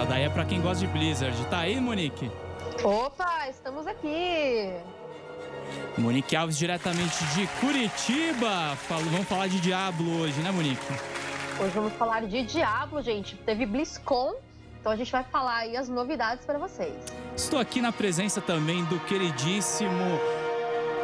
Essa daí é pra quem gosta de Blizzard. Tá aí, Monique? Opa, estamos aqui. Monique Alves, diretamente de Curitiba. Falo, vamos falar de Diablo hoje, né, Monique? Hoje vamos falar de Diablo, gente. Teve BlizzCon, então a gente vai falar aí as novidades para vocês. Estou aqui na presença também do queridíssimo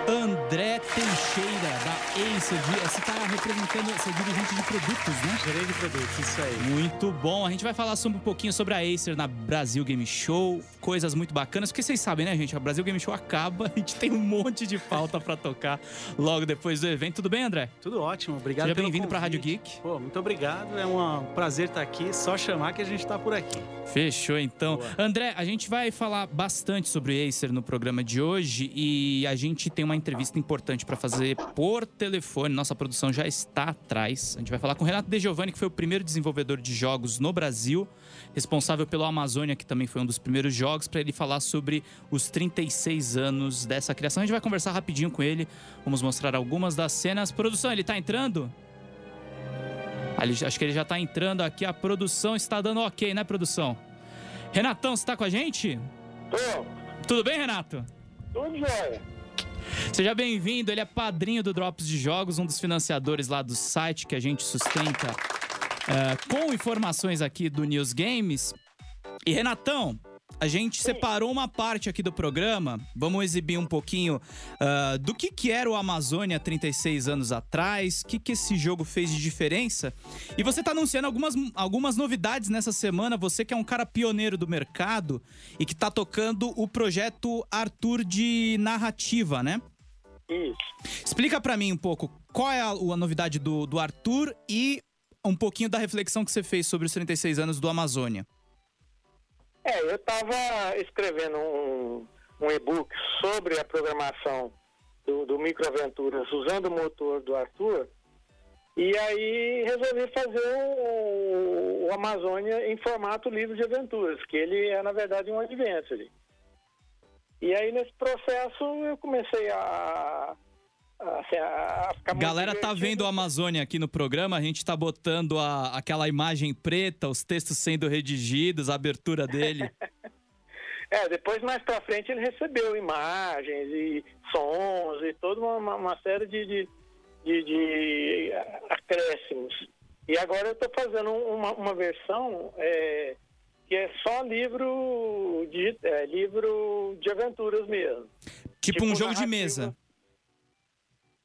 André Teixeira, da Ace. Você está representando, você é dirigente de produtos, né? Gerente de produtos, isso aí. Muito bom. A gente vai falar sobre, um pouquinho sobre a Acer na Brasil Game Show, coisas muito bacanas, porque vocês sabem, né, gente? A Brasil Game Show acaba, a gente tem um monte de pauta para tocar logo depois do evento. Tudo bem, André? Tudo ótimo, obrigado Seja bem-vindo para a Rádio Geek. Pô, muito obrigado, é um prazer estar aqui, só chamar que a gente está por aqui. Fechou, então. Boa. André, a gente vai falar bastante sobre Acer no programa de hoje e a gente tem uma entrevista importante para fazer por telefone. Nossa produção já está atrás. A gente vai falar com o Renato De Giovanni, que foi o primeiro desenvolvedor de jogos no Brasil, responsável pelo Amazônia, que também foi um dos primeiros jogos, para ele falar sobre os 36 anos dessa criação. A gente vai conversar rapidinho com ele. Vamos mostrar algumas das cenas. Produção, ele está entrando? Acho que ele já está entrando aqui. A produção está dando ok, né, produção? Renatão, você está com a gente? Tô. Tudo bem, Renato? Tudo jóia. Seja bem-vindo, ele é padrinho do Drops de Jogos, um dos financiadores lá do site que a gente sustenta uh, com informações aqui do News Games. E Renatão, a gente separou uma parte aqui do programa. Vamos exibir um pouquinho uh, do que, que era o Amazônia 36 anos atrás, o que, que esse jogo fez de diferença. E você está anunciando algumas, algumas novidades nessa semana. Você que é um cara pioneiro do mercado e que está tocando o projeto Arthur de narrativa, né? Isso. Explica para mim um pouco qual é a, a novidade do, do Arthur e um pouquinho da reflexão que você fez sobre os 36 anos do Amazônia. É, eu estava escrevendo um, um e-book sobre a programação do, do Microaventuras usando o motor do Arthur. E aí resolvi fazer o, o, Amazônia em formato livro de aventuras, que ele é, na verdade, um adventure. E aí, nesse processo, eu comecei a, Assim, a, a Galera tá vendo o Amazônia aqui no programa, a gente tá botando a, aquela imagem preta, os textos sendo redigidos, a abertura dele. é, depois mais pra frente ele recebeu imagens e sons e toda uma, uma série de, de, de, de, acréscimos. E agora eu tô fazendo uma, uma versão é, que é só livro de, é, livro de aventuras mesmo. Tipo, tipo um jogo de mesa.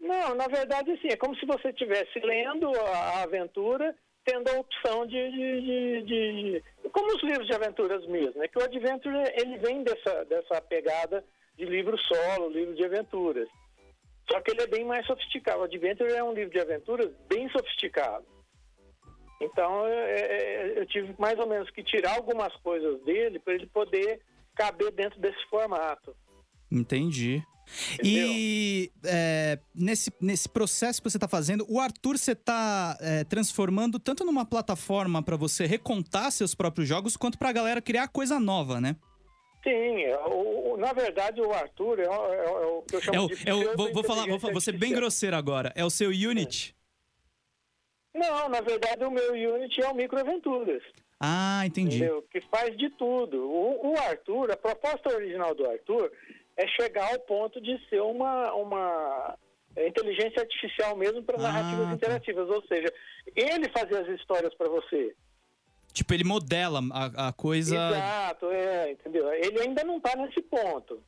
Não, na verdade, sim. É como se você estivesse lendo a aventura, tendo a opção de, de, de, de, Como os livros de aventuras mesmo, né? Que o Adventure, ele vem dessa, dessa pegada de livro solo, livro de aventuras. Só que ele é bem mais sofisticado. O Adventure é um livro de aventuras bem sofisticado. Então, é, é, eu tive mais ou menos que tirar algumas coisas dele para ele poder caber dentro desse formato. Entendi. E é, nesse, nesse processo que você está fazendo, o Arthur você está é, transformando tanto numa plataforma para você recontar seus próprios jogos, quanto para a galera criar coisa nova, né? Sim, é, o, na verdade o Arthur é, é, é o que eu chamo de é o, vou, vou falar, vou, vou ser bem grosseiro agora. É o seu Unity? Não, na verdade o meu Unity é o Microaventuras. Ah, entendi. Entendeu? Que faz de tudo. O, o Arthur, a proposta original do Arthur é chegar ao ponto de ser uma, uma inteligência artificial mesmo para ah, narrativas tá. interativas. Ou seja, ele fazer as histórias para você. Tipo, ele modela a, a, coisa. Exato, é, entendeu? Ele ainda não está nesse ponto.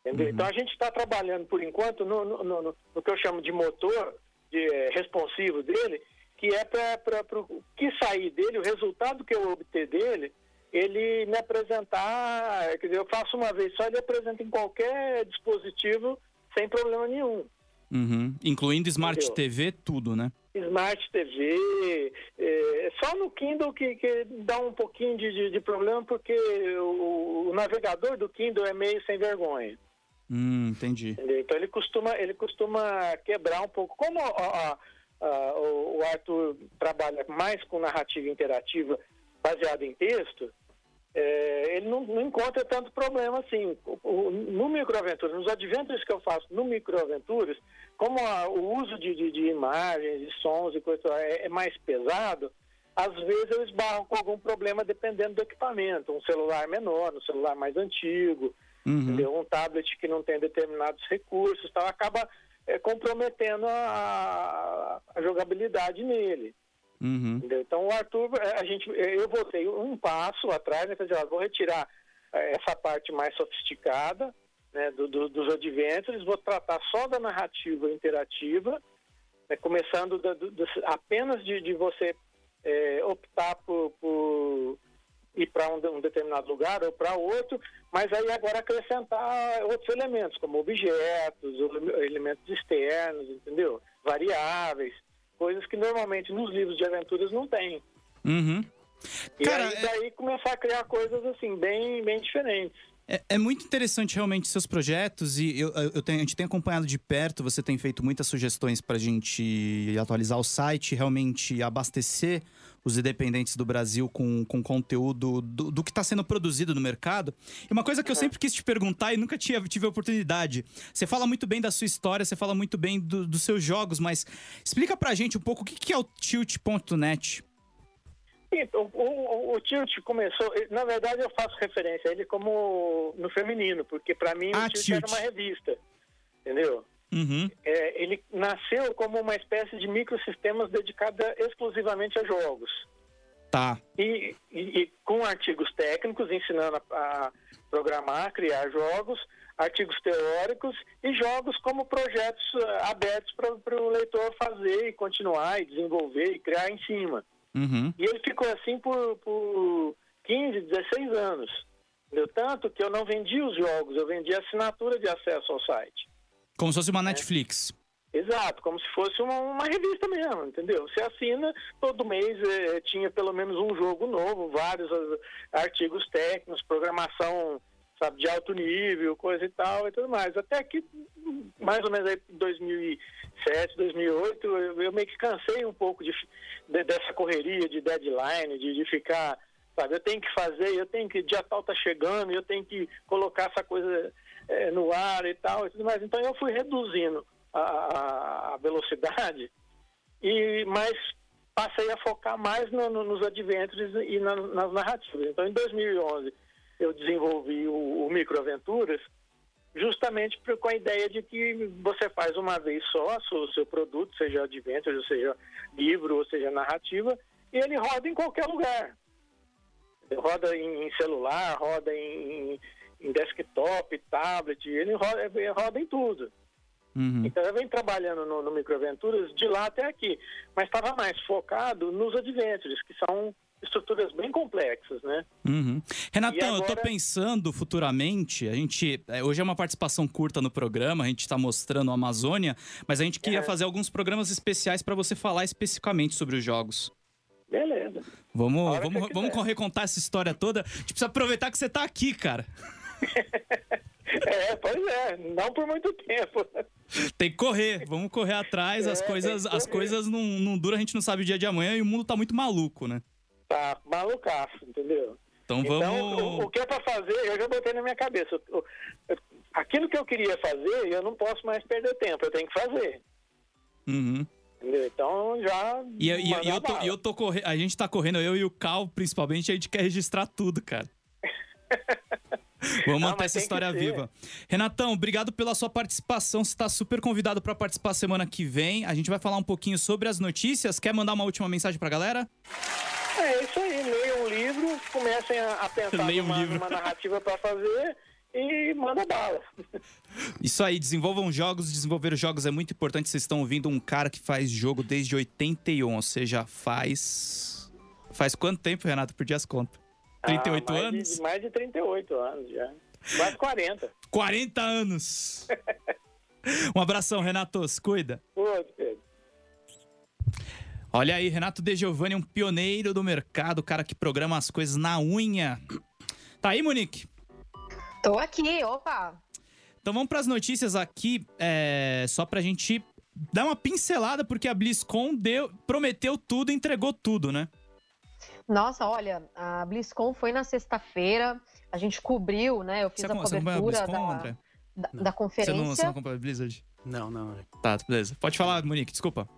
Entendeu? Uhum. Então a gente está trabalhando por enquanto no, no, no, no, que eu chamo de motor de, é, responsivo dele, que é para o que sair dele, o resultado que eu obter dele, ele me apresentar, quer dizer, eu faço uma vez só, ele apresenta em qualquer dispositivo sem problema nenhum. Uhum. Incluindo Smart Entendeu? TV, tudo, né? Smart TV, é, só no Kindle que, que dá um pouquinho de, de, de problema, porque o, o, navegador do Kindle é meio sem vergonha. Hum, entendi. Entendeu? Então ele costuma, ele costuma quebrar um pouco. Como a, a, a, o Arthur trabalha mais com narrativa interativa baseada em texto, é, ele não, não, encontra tanto problema assim. O, no Microaventuras, nos adventures que eu faço no Microaventuras, como a, o uso de, de, de, imagens, de sons e coisa é, é, mais pesado, às vezes eu esbarro com algum problema dependendo do equipamento. Um celular menor, um celular mais antigo, Uhum. um tablet que não tem determinados recursos, tal, acaba é, comprometendo a, a jogabilidade nele. Uhum. Então o Arthur, é, a gente, eu voltei um passo atrás, né, ó, vou retirar é, essa parte mais sofisticada né, do, do, dos adventures, vou tratar só da narrativa interativa, né, começando da- do- apenas de, de você é, optar por, por ir para um, um determinado lugar ou para outro, mas aí agora acrescentar outros elementos, como objetos, elementos externos, entendeu? Variáveis, coisas que normalmente nos livros de aventuras não tem. Uhum. E Cara, aí é- daí começar a criar coisas assim, bem, bem diferentes. É, é muito interessante realmente seus projetos e eu, eu tenho- a gente tem acompanhado de perto, você tem feito muitas sugestões pra gente atualizar o site, realmente abastecer os independentes do Brasil com, com conteúdo do, do que está sendo produzido no mercado. E uma coisa que eu sempre quis te perguntar e nunca tinha, tive a oportunidade. Você fala muito bem da sua história, você fala muito bem do- dos seus jogos, mas explica pra gente um pouco o que, que é o Tilt.net. E o, o, o Tilt começou, na verdade eu faço referência a ele como no feminino, porque para mim Ah, o Tilt, Tilt. era uma revista, entendeu? Uhum. É, ele nasceu como uma espécie de microsistemas dedicada exclusivamente a jogos. Tá. E, e- e com artigos técnicos ensinando a, a programar, criar jogos, artigos teóricos e jogos como projetos ah, abertos para o leitor fazer e continuar e desenvolver e criar em cima. Uhum. E ele ficou assim por, por 15, 16 anos. Tanto que eu não vendi os jogos, eu vendi assinatura de acesso ao site. Como se fosse uma Netflix. Exato, como se fosse uma, uma revista mesmo, entendeu? Você assina, todo mês eh, tinha pelo menos um jogo novo, vários ah, artigos técnicos, programação, sabe, de alto nível, coisa e tal e tudo mais. Até que, mais ou menos aí em 2007, 2008, eu, eu meio que cansei um pouco de, de- dessa correria de deadline, de, de ficar, sabe, eu tenho que fazer, eu tenho que, dia tal tá chegando, eu tenho que colocar essa coisa eh, no ar e tal e tudo mais. Então eu fui reduzindo a, a- velocidade, e mas passei a focar mais no- no- nos adventures e na- nas narrativas. Então, em 2011, eu desenvolvi o, o Microaventuras, justamente com a ideia de que você faz uma vez só o seu produto, seja adventure, seja livro, ou seja narrativa, e ele roda em qualquer lugar. Roda em celular, roda em, em desktop, tablet, ele roda, ele roda em tudo. Uhum. Então eu venho trabalhando no, no Microaventuras de lá até aqui, mas estava mais focado nos adventures, que são estruturas bem complexas, né? Uhum. Renatão, E eu tô agora- pensando futuramente, a gente. é, Hoje é uma participação curta no programa, a gente tá mostrando a Amazônia, mas a gente queria É. fazer alguns programas especiais para você falar especificamente sobre os jogos. Beleza. Vamos, vamos, vamos recontar essa história toda. A gente precisa aproveitar que você tá aqui, cara. É, pois é, não por muito tempo. Tem que correr, vamos correr atrás. As É, coisas, tem que as coisas não, não duram, a gente não sabe o dia de amanhã e o mundo tá muito maluco, né? Tá malucaço, entendeu? Então Então, vamos. o, o que é para fazer, eu já botei na minha cabeça. Aquilo que eu queria fazer, eu não posso mais perder tempo, eu tenho que fazer. Uhum. Entendeu? Então já. E, eu- e e eu tô, eu tô correndo. A gente tá correndo, eu e o Cal, principalmente, a gente quer registrar tudo, cara. Vamos Não, manter essa história viva. Renatão, obrigado pela sua participação. Você está super convidado para participar semana que vem. A gente vai falar um pouquinho sobre as notícias. Quer mandar uma última mensagem pra galera? É isso aí, leiam um livro, comecem a, a pensar Leia um numa, livro. numa narrativa para fazer e manda bala. Isso aí, desenvolvam jogos. Desenvolver jogos é muito importante. Vocês estão ouvindo um cara que faz jogo desde 81, ou seja, faz. Faz quanto tempo, Renato? Perdi as contas. 38 Ah, mais anos? De, mais de 38 anos já. Quase 40. 40 anos! Um abração, Renato. Se cuida. Pô, Pedro. Olha aí, Renato De Giovanni, um pioneiro do mercado, o cara que programa as coisas na unha. Tá aí, Monique? Tô aqui, opa. Então vamos para as notícias aqui, é, só pra gente dar uma pincelada, porque a BlizzCon deu, prometeu tudo, entregou tudo, né? Nossa, olha, a BlizzCon foi na sexta-feira, a gente cobriu, né? Eu fiz Você, a você acompanha a cobertura BlizzCon, da, André? da, Você da não, conferência. você não acompanha a Blizzard? Não, não. é. Tá, beleza. Pode falar, Monique, desculpa.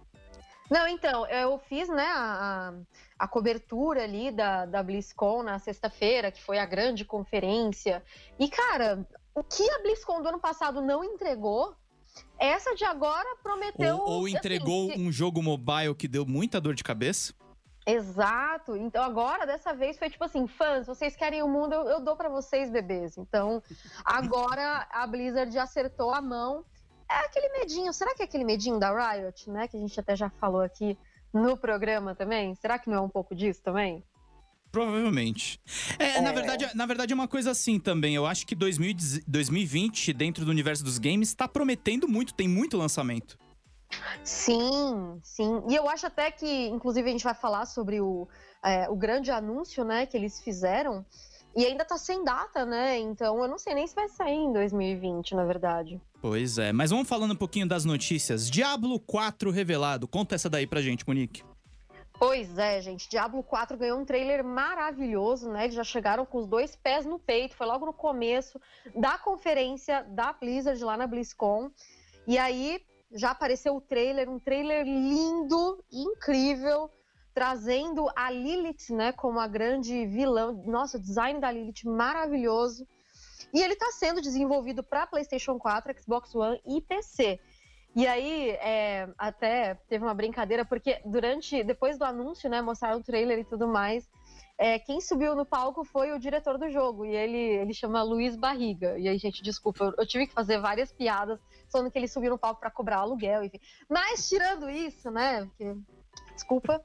Não, então, eu fiz, né, a, a cobertura ali da, da BlizzCon na sexta-feira, que foi a grande conferência. E, cara, o que a BlizzCon do ano passado não entregou, essa de agora prometeu. Ou, ou entregou assim, um jogo mobile que deu muita dor de cabeça? Exato. Então agora, dessa vez, foi tipo assim, fãs, vocês querem o mundo, eu, eu dou para vocês, bebês. Então, agora a Blizzard acertou a mão. É aquele medinho, será que é aquele medinho da Riot, né? Que a gente até já falou aqui no programa também? Será que não é um pouco disso também? Provavelmente. É, é, Na, verdade, na verdade é uma coisa assim também. Eu acho que 2020, dentro do universo dos games, está prometendo muito, tem muito lançamento. Sim, sim. E eu acho até que, inclusive, a gente vai falar sobre o, é, o grande anúncio, né, que eles fizeram. E ainda tá sem data, né? Então eu não sei nem se vai sair em 2020, na verdade. Pois é, mas vamos falando um pouquinho das notícias. Diablo 4 revelado. Conta essa daí pra gente, Monique. Pois é, gente. Diablo 4 ganhou um trailer maravilhoso, né? Eles já chegaram com os dois pés no peito. Foi logo no começo da conferência da Blizzard lá na BlizzCon. E aí, já apareceu o trailer, um trailer lindo, incrível, trazendo a Lilith, né, como a grande vilã. Nossa, o design da Lilith maravilhoso. E ele está sendo desenvolvido para PlayStation 4, Xbox One e PC. E aí, é, até teve uma brincadeira, porque durante, depois do anúncio, né, mostraram o trailer e tudo mais, é, quem subiu no palco foi o diretor do jogo, e ele, ele chama Luiz Barriga. E aí, gente, desculpa, eu, eu tive que fazer várias piadas falando que ele subiu no palco para cobrar aluguel, enfim. Mas tirando isso, né? Porque Desculpa.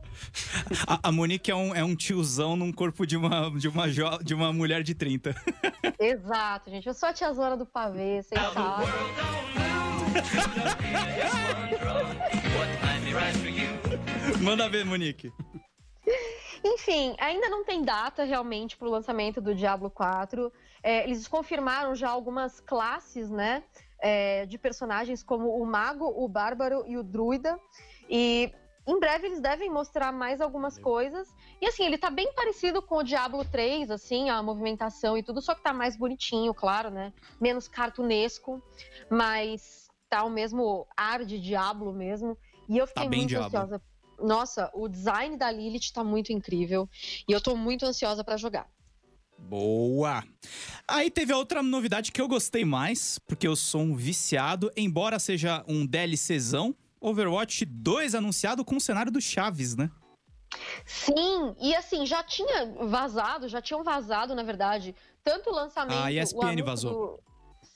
A, a, Monique é um, é um tiozão num corpo de uma, de, uma jo, de uma mulher de 30. Exato, gente. Eu sou a tiazona do pavê, sem. Manda ver, Monique. Enfim, ainda não tem data realmente para o lançamento do Diablo 4. É, eles confirmaram já algumas classes, né? É, de personagens como o Mago, o Bárbaro e o Druida. E em breve eles devem mostrar mais algumas coisas. E assim, ele tá bem parecido com o Diablo 3, assim, a movimentação e tudo, só que tá mais bonitinho, claro, né? Menos cartunesco, mas tá o mesmo ar de Diablo mesmo. E eu fiquei tá muito Diablo. ansiosa nossa, o design da Lilith tá muito incrível e eu tô muito ansiosa para jogar. Boa! Aí teve a outra novidade que eu gostei mais, porque eu sou um viciado, embora seja um DLCzão, Overwatch 2 anunciado com o cenário do Chaves, né? Sim, e assim, já tinha vazado, já tinham vazado, na verdade, tanto o lançamento. A ESPN vazou. Do...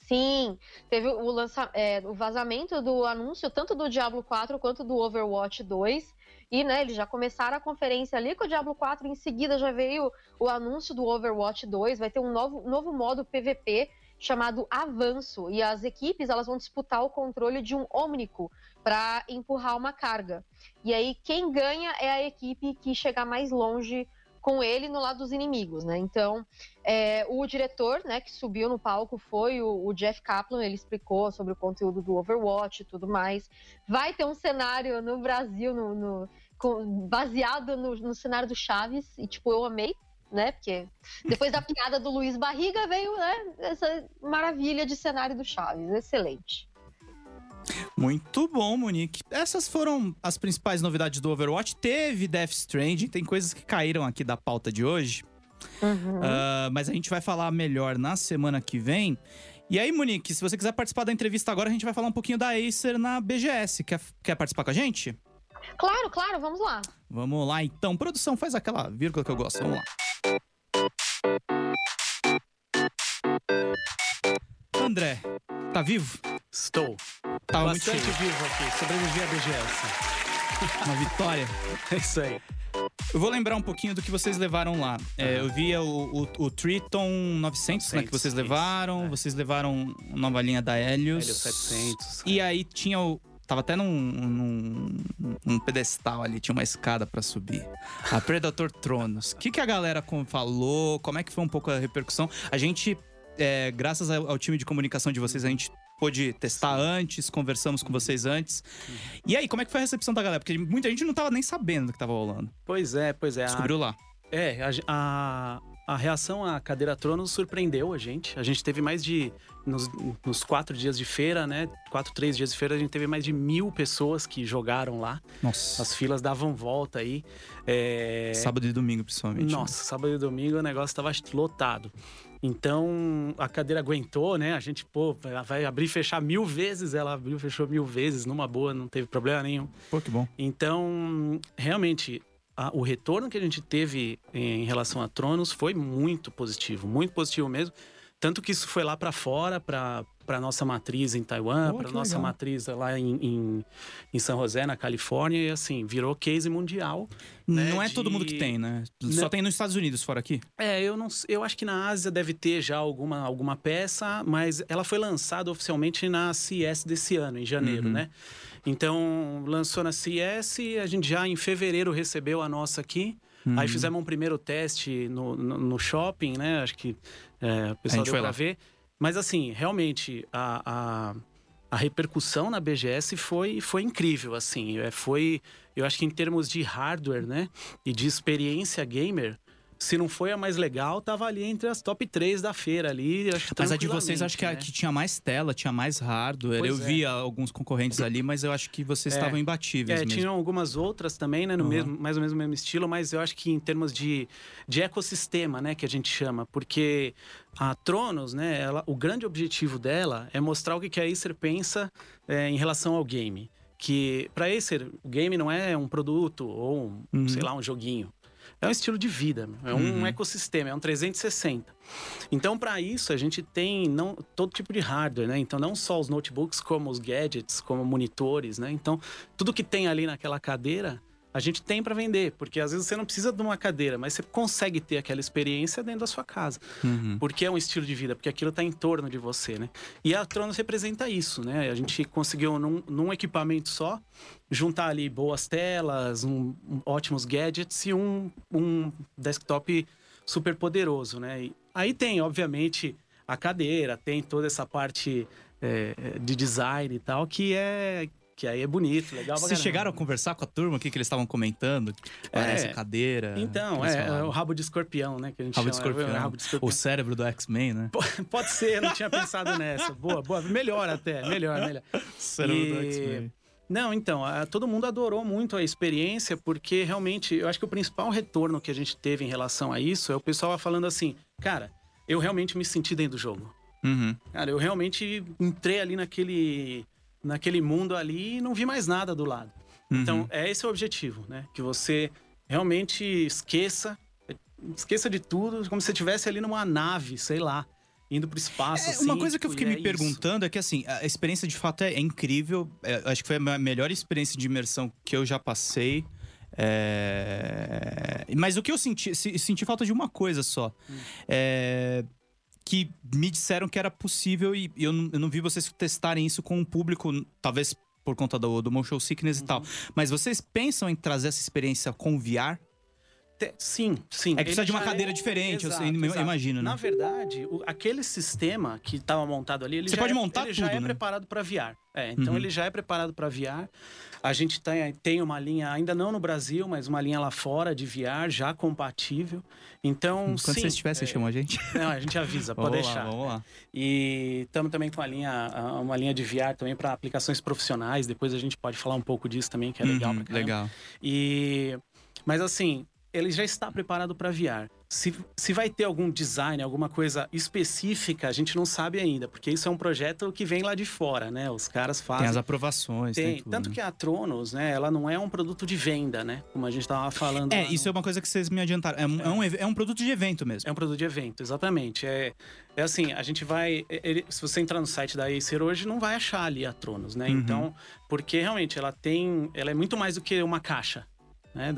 Sim, teve o, lança... É, o vazamento do anúncio tanto do Diablo 4 quanto do Overwatch 2. E, né, eles já começaram a conferência ali com o Diablo 4, em seguida já veio o anúncio do Overwatch 2, vai ter um novo, novo modo PVP chamado Avanço, e as equipes elas vão disputar o controle de um Omnico para empurrar uma carga. E aí quem ganha é a equipe que chegar mais longe com ele no lado dos inimigos, né? Então, é, o diretor, né, que subiu no palco foi o, o, Jeff Kaplan, ele explicou sobre o conteúdo do Overwatch e tudo mais. Vai ter um cenário no Brasil, no, no com, baseado no, no, cenário do Chaves, e tipo, eu amei, né? Porque depois da piada do Luiz Barriga veio, né, essa maravilha de cenário do Chaves, excelente. Muito bom, Monique. Essas foram as principais novidades do Overwatch. Teve Death Stranding, tem coisas que caíram aqui da pauta de hoje. Uhum. Uh, mas a gente vai falar melhor na semana que vem. E aí, Monique, se você quiser participar da entrevista agora, a gente vai falar um pouquinho da Acer na BGS. Quer, quer participar com a gente? Claro, claro, vamos lá. Vamos lá, então. Produção, faz aquela vírgula que eu gosto. Vamos lá. André, tá vivo? Estou. Tá Bastante muito vivo aqui. Sobrevivi à BGS. Uma vitória. É isso aí. Eu vou lembrar um pouquinho do que vocês levaram lá. É, eu via o, o, o Triton 900, né, que vocês levaram. É. Vocês levaram nova linha da Helios. Helios 700. E aí tinha o... Tava até num, num, num pedestal ali, tinha uma escada para subir. A Predator Tronos. O que, que a galera falou? Como é que foi um pouco a repercussão? A gente é, graças ao, time de comunicação de vocês, a gente pôde testar antes, conversamos com vocês antes. E aí, como é que foi a recepção da galera? Porque muita gente não tava nem sabendo do que tava rolando. Pois é, pois é. Descobriu a... lá. É, a, a, a reação à cadeira Tronos surpreendeu a gente. A gente teve mais de. Nos, nos, quatro dias de feira, né? Quatro, três dias de feira, a gente teve mais de mil pessoas que jogaram lá. Nossa. As filas davam volta aí. É... Sábado e domingo, principalmente. Nossa, né? sábado e domingo o negócio estava lotado. Então a cadeira aguentou, né? A gente, pô, vai abrir e fechar mil vezes. Ela abriu e fechou mil vezes, numa boa, não teve problema nenhum. Pô, que bom. Então, realmente, a, o retorno que a gente teve em relação a Tronos foi muito positivo, muito positivo mesmo. Tanto que isso foi lá para fora, para para nossa matriz em Taiwan, oh, para nossa legal. matriz lá em, em, em, São José, na Califórnia, e assim, virou case mundial. Né, não é de... todo mundo que tem, né? Só não... tem nos Estados Unidos, fora aqui? É, eu não eu acho que na Ásia deve ter já alguma, alguma peça, mas ela foi lançada oficialmente na CES desse ano, em janeiro, uhum. né? Então, lançou na CES, a gente já em fevereiro recebeu a nossa aqui. Uhum. Aí fizemos um primeiro teste no, no, no shopping, né? Acho que é, o pessoal deu pra lá. ver. Mas assim, realmente, a, a, a, repercussão na BGS foi, foi incrível, assim. É, foi, eu acho que em termos de hardware, né? E de experiência gamer, se não foi a mais legal, tava ali entre as top 3 da feira ali. mas a de vocês acho que, né? que tinha mais tela, tinha mais hardware. Pois eu é. vi alguns concorrentes ali, mas eu acho que vocês é. estavam imbatíveis. É, mesmo. tinham algumas outras também, né? No uhum. mesmo, mais ou menos no mesmo estilo, mas eu acho que em termos de, de ecossistema, né, que a gente chama, porque a Tronos, né, ela, o grande objetivo dela é mostrar o que a Acer pensa é, em relação ao game que para Acer o game não é um produto ou um, uhum. sei lá um joguinho é um estilo de vida, é um uhum. ecossistema, é um 360. Então, para isso, a gente tem não, todo tipo de hardware, né? Então, não só os notebooks, como os gadgets, como monitores, né? Então, tudo que tem ali naquela cadeira a gente tem para vender, porque às vezes você não precisa de uma cadeira, mas você consegue ter aquela experiência dentro da sua casa, uhum. porque é um estilo de vida, porque aquilo está em torno de você, né? E a Tronos representa isso, né? A gente conseguiu num, num equipamento só juntar ali boas telas, um, um, ótimos gadgets e um, um desktop super poderoso, né? E aí tem, obviamente, a cadeira, tem toda essa parte é, de design e tal, que é que aí é bonito, legal. Vocês chegaram a conversar com a turma, o que, que eles estavam comentando? Que parece é, cadeira. Então, é, é, o rabo de escorpião, né? Que a gente rabo, chama, de escorpião. É, rabo de escorpião. O cérebro do X-Men, né? Pode ser, eu não tinha pensado nessa. Boa, boa. Melhor até, melhor, melhor. Cérebro e... do X-Men. Não, então, a, todo mundo adorou muito a experiência, porque realmente, eu acho que o principal retorno que a gente teve em relação a isso é o pessoal falando assim, cara, eu realmente me senti dentro do jogo. Uhum. Cara, eu realmente entrei ali naquele naquele mundo ali e não vi mais nada do lado. Uhum. Então, é esse o objetivo, né? Que você realmente esqueça, esqueça de tudo, como se você estivesse ali numa nave, sei lá, indo pro espaço. É, assim, uma coisa que eu fiquei me é perguntando é que, assim, a experiência de fato é, é incrível. É, acho que foi a melhor experiência de imersão que eu já passei. É... Mas o que eu senti, senti falta de uma coisa só. Hum. É que me disseram que era possível e eu não, eu não vi vocês testarem isso com o público, talvez por conta do, do motion sickness uhum. e tal. Mas vocês pensam em trazer essa experiência com VR? Sim, sim. É que precisa de uma cadeira é... diferente, exato, eu, exato. imagino, né? Na verdade, o, aquele sistema que estava montado ali, ele Você já pode é, montar ele tudo, já é né? preparado para VR. É, então uhum. ele já é preparado para VR. A gente tem, tem uma linha, ainda não no Brasil, mas uma linha lá fora de VR já compatível. Então, Quando sim, você estiver, você é... chama a gente? Não, a gente avisa, pode vamos deixar. Lá, vamos lá. E estamos também com a linha, uma linha de VR também para aplicações profissionais. Depois a gente pode falar um pouco disso também, que é legal uhum, pra caramba. Legal. E mas assim, ele já está preparado para VR. Se, se vai ter algum design, alguma coisa específica, a gente não sabe ainda, porque isso é um projeto que vem lá de fora, né? Os caras fazem. Tem as aprovações, tem. tem tudo, tanto né? que a Tronos, né? Ela não é um produto de venda, né? Como a gente estava falando. É, isso no... é uma coisa que vocês me adiantaram. É um, é. é. um, é um produto de evento mesmo. É um produto de evento, exatamente. É, é assim, a gente vai. Ele, se você entrar no site da Acer hoje, não vai achar ali a Tronos, né? Uhum. Então, porque realmente ela tem. Ela é muito mais do que uma caixa né?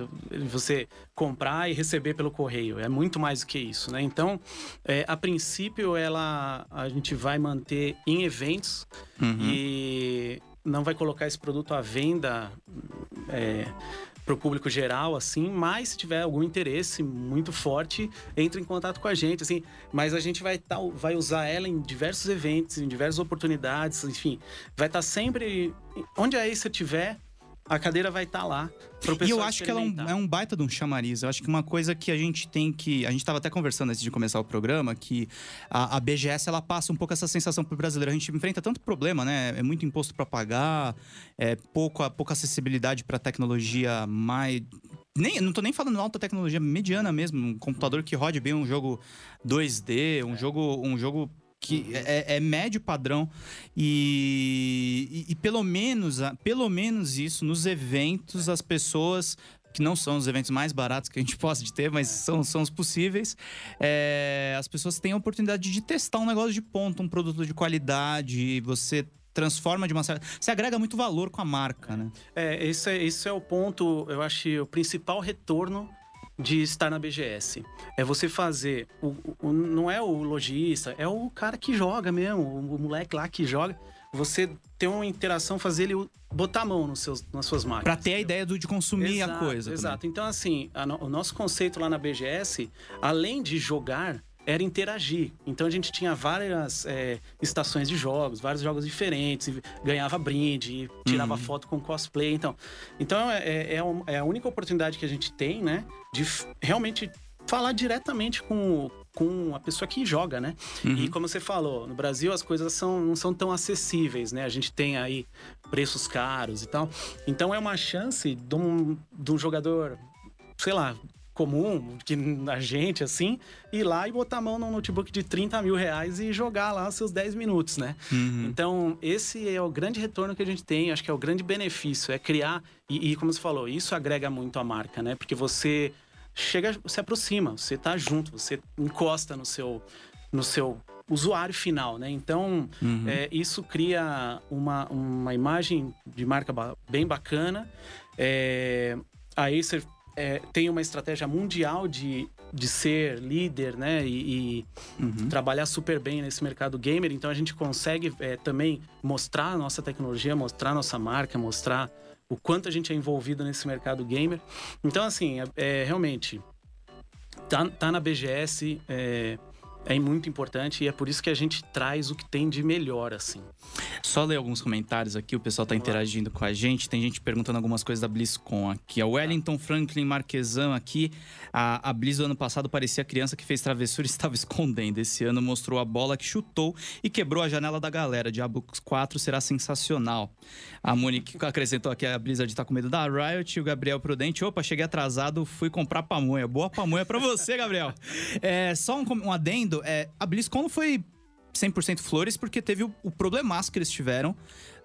Você comprar e receber pelo correio. É muito mais do que isso, né? Então, é, a princípio, ela a gente vai manter em eventos uhum. e não vai colocar esse produto à venda é, para o público geral, assim, mas se tiver algum interesse muito forte, entre em contato com a gente, assim. Mas a gente vai, tá, vai usar ela em diversos eventos, em diversas oportunidades, enfim. Vai estar tá sempre... Onde a Acer tiver, a cadeira vai estar tá lá E eu acho que ela é um, é um, baita de um chamariz. Eu acho que uma coisa que a gente tem que. A gente estava até conversando antes de começar o programa, que a, a, BGS ela passa um pouco essa sensação pro brasileiro. A gente enfrenta tanto problema, né? É muito imposto para pagar, é pouco, pouca acessibilidade para tecnologia mais. Nem, não tô nem falando alta tecnologia, mediana mesmo. Um computador que rode bem um jogo 2D, um é. jogo. Um jogo que uhum. é, é, médio padrão e, e, e, pelo menos pelo menos isso nos eventos as pessoas que não são os eventos mais baratos que a gente possa de ter, mas são, são os possíveis. É, as pessoas têm a oportunidade de testar um negócio de ponta, um produto de qualidade, você transforma de uma certa. Você agrega muito valor com a marca, né? É, esse é, esse é o ponto, eu acho, o principal retorno de estar na BGS. É você fazer. O, o, não é o lojista, é o cara que joga mesmo, o, o moleque lá que joga. Você ter uma interação, fazer ele botar a mão nos seus, nas suas máquinas. Para ter a ideia do, de consumir exato, a coisa. Exato. Também. Então, assim, a, o nosso conceito lá na BGS, além de jogar, era interagir. Então a gente tinha várias é, estações de jogos, vários jogos diferentes, ganhava brinde, tirava uhum. foto com cosplay. Então, então é, é, é, é, a única oportunidade que a gente tem, né, de realmente falar diretamente com, com a pessoa que joga, né? Uhum. E como você falou, no Brasil as coisas são, não são tão acessíveis, né? A gente tem aí preços caros e tal. Então é uma chance de um, de um jogador, sei lá, comum, que a gente, assim, ir lá e botar a mão num notebook de 30 mil reais e jogar lá seus 10 minutos, né? Uhum. Então, esse é o grande retorno que a gente tem, acho que é o grande benefício, é criar, e, e como você falou, isso agrega muito a marca, né? Porque você chega, se aproxima, você tá junto, você encosta no seu, no seu usuário final, né? Então, uhum. é, isso cria uma, uma imagem de marca bem bacana. É, a Acer é, tem uma estratégia mundial de, de ser líder, né? E, e uhum. trabalhar super bem nesse mercado gamer. Então a gente consegue é, também mostrar a nossa tecnologia, mostrar a nossa marca, mostrar o quanto a gente é envolvido nesse mercado gamer. Então, assim, é, é realmente tá, tá na BGS. É, é muito importante e é por isso que a gente traz o que tem de melhor, assim. Só ler alguns comentários aqui, o pessoal tá Vamos interagindo lá. com a gente. Tem gente perguntando algumas coisas da BlizzCon aqui. A Wellington Franklin Marquesan aqui. A, a Blizz do ano passado parecia a criança que fez travessura e estava escondendo. Esse ano mostrou a bola que chutou e quebrou a janela da galera. Diablo 4 será sensacional. A Monique acrescentou aqui a Blizzard tá com medo da Riot. O Gabriel Prudente. Opa, cheguei atrasado, fui comprar pamonha. Boa pamonha pra você, Gabriel. É, só um, um adendo é, a BlizzCon não foi 100% flores porque teve o, o problemaço que eles tiveram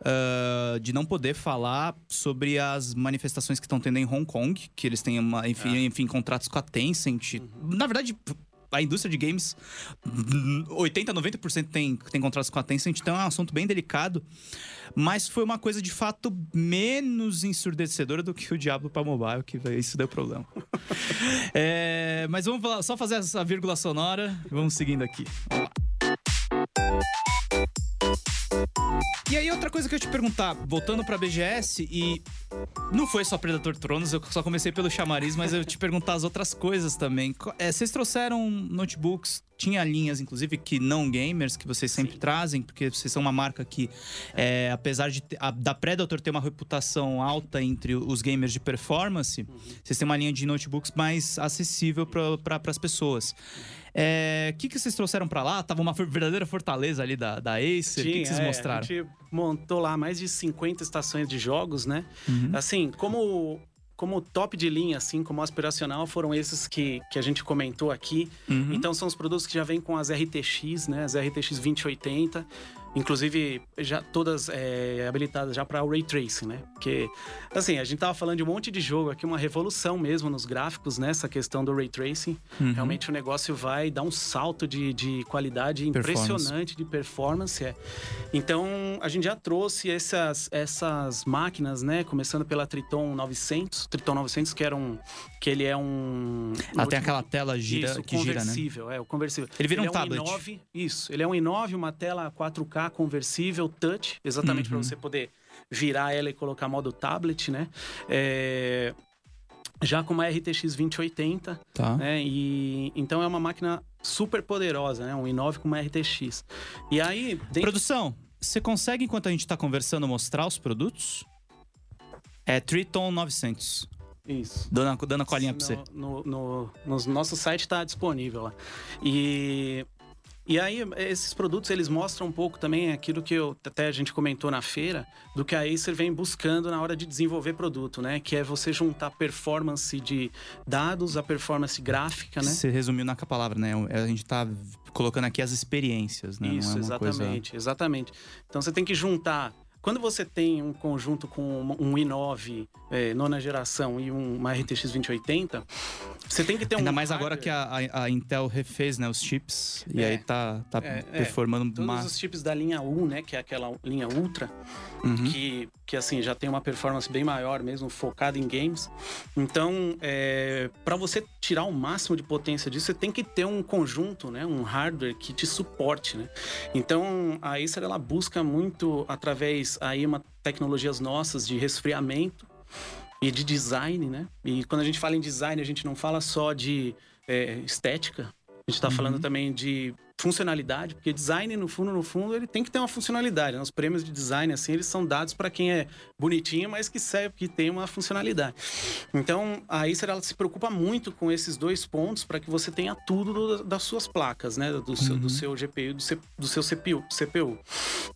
uh, de não poder falar sobre as manifestações que estão tendo em Hong Kong, que eles têm, uma, enfim, é. enfim contratos com a Tencent. Uhum. Na verdade, a indústria de games, 80, 90% tem, tem contratos com a Tencent, então é um assunto bem delicado. Mas foi uma coisa de fato menos ensurdecedora do que o Diablo para mobile, que isso deu problema. é, mas vamos só fazer essa vírgula sonora e vamos seguindo aqui. Vamos lá. E aí, outra coisa que eu te perguntar, voltando pra BGS, e não foi só Predator Tronos, eu só comecei pelo chamariz, mas eu te perguntar as outras coisas também. É, vocês trouxeram notebooks, tinha linhas, inclusive, que não gamers, que vocês sempre Sim. trazem, porque vocês são uma marca que, é, apesar de a, da Predator ter uma reputação alta entre os gamers de performance, uhum. vocês têm uma linha de notebooks mais acessível para pra, as pessoas. O é, que, que vocês trouxeram para lá? Tava uma verdadeira fortaleza ali da, da Acer. O que, que vocês é, mostraram? A gente montou lá mais de 50 estações de jogos, né? Uhum. Assim, como como top de linha, assim, como aspiracional, foram esses que, que a gente comentou aqui. Uhum. Então, são os produtos que já vêm com as RTX, né? As RTX 2080. Inclusive, já todas é, habilitadas já para o Ray Tracing, né? Porque, assim, a gente tava falando de um monte de jogo aqui, uma revolução mesmo nos gráficos, nessa né? questão do Ray Tracing. Uhum. Realmente o negócio vai dar um salto de, de qualidade impressionante de performance. É. Então, a gente já trouxe essas, essas máquinas, né? Começando pela Triton 900. Triton 900, que era um... Que ele é um... Ah, tem aquela tela gira, isso, que gira, né? conversível, é, o conversível. Ele vira ele um é tablet. i9, isso. Ele é um i9, uma tela 4K conversível touch, exatamente uhum. para você poder virar ela e colocar modo tablet, né? É, já com uma RTX 2080, tá. né? E então é uma máquina super poderosa, né? Um i9 com uma RTX. E aí, dentro... produção, você consegue enquanto a gente está conversando mostrar os produtos? É Triton 900. Isso. Dando, dando a colinha pra você. No, no, no, no nosso site está disponível lá. E e aí, esses produtos, eles mostram um pouco também aquilo que eu, até a gente comentou na feira, do que a Acer vem buscando na hora de desenvolver produto, né? Que é você juntar performance de dados, a performance gráfica, né? Você resumiu na palavra, né? A gente tá colocando aqui as experiências, né? Isso, é exatamente, coisa... exatamente. Então você tem que juntar quando você tem um conjunto com um i9 é, nona geração e um, uma RTX 2080, você tem que ter um. Ainda mais hardware... agora que a, a, Intel refez né, os chips e é, aí tá, tá é, é. performando Todos uma... os chips da linha U, né? Que é aquela linha Ultra, uhum. que, que assim já tem uma performance bem maior mesmo, focada em games. Então, é, para você tirar o máximo de potência disso, você tem que ter um conjunto, né? Um hardware que te suporte, né? Então, a Acer ela busca muito através aí uma tecnologias nossas de resfriamento e de design, né? E quando a gente fala em design, a gente não fala só de é, estética, a gente está uhum. falando também de funcionalidade, porque design, no fundo, no fundo, ele tem que ter uma funcionalidade. Né? Os prêmios de design, assim, eles são dados para quem é bonitinho, mas que serve, que tem uma funcionalidade. Então, a Acer, ela se preocupa muito com esses dois pontos para que você tenha tudo do, das suas placas, né? Do seu, uhum. do seu GPU do, do, seu CPU, CPU.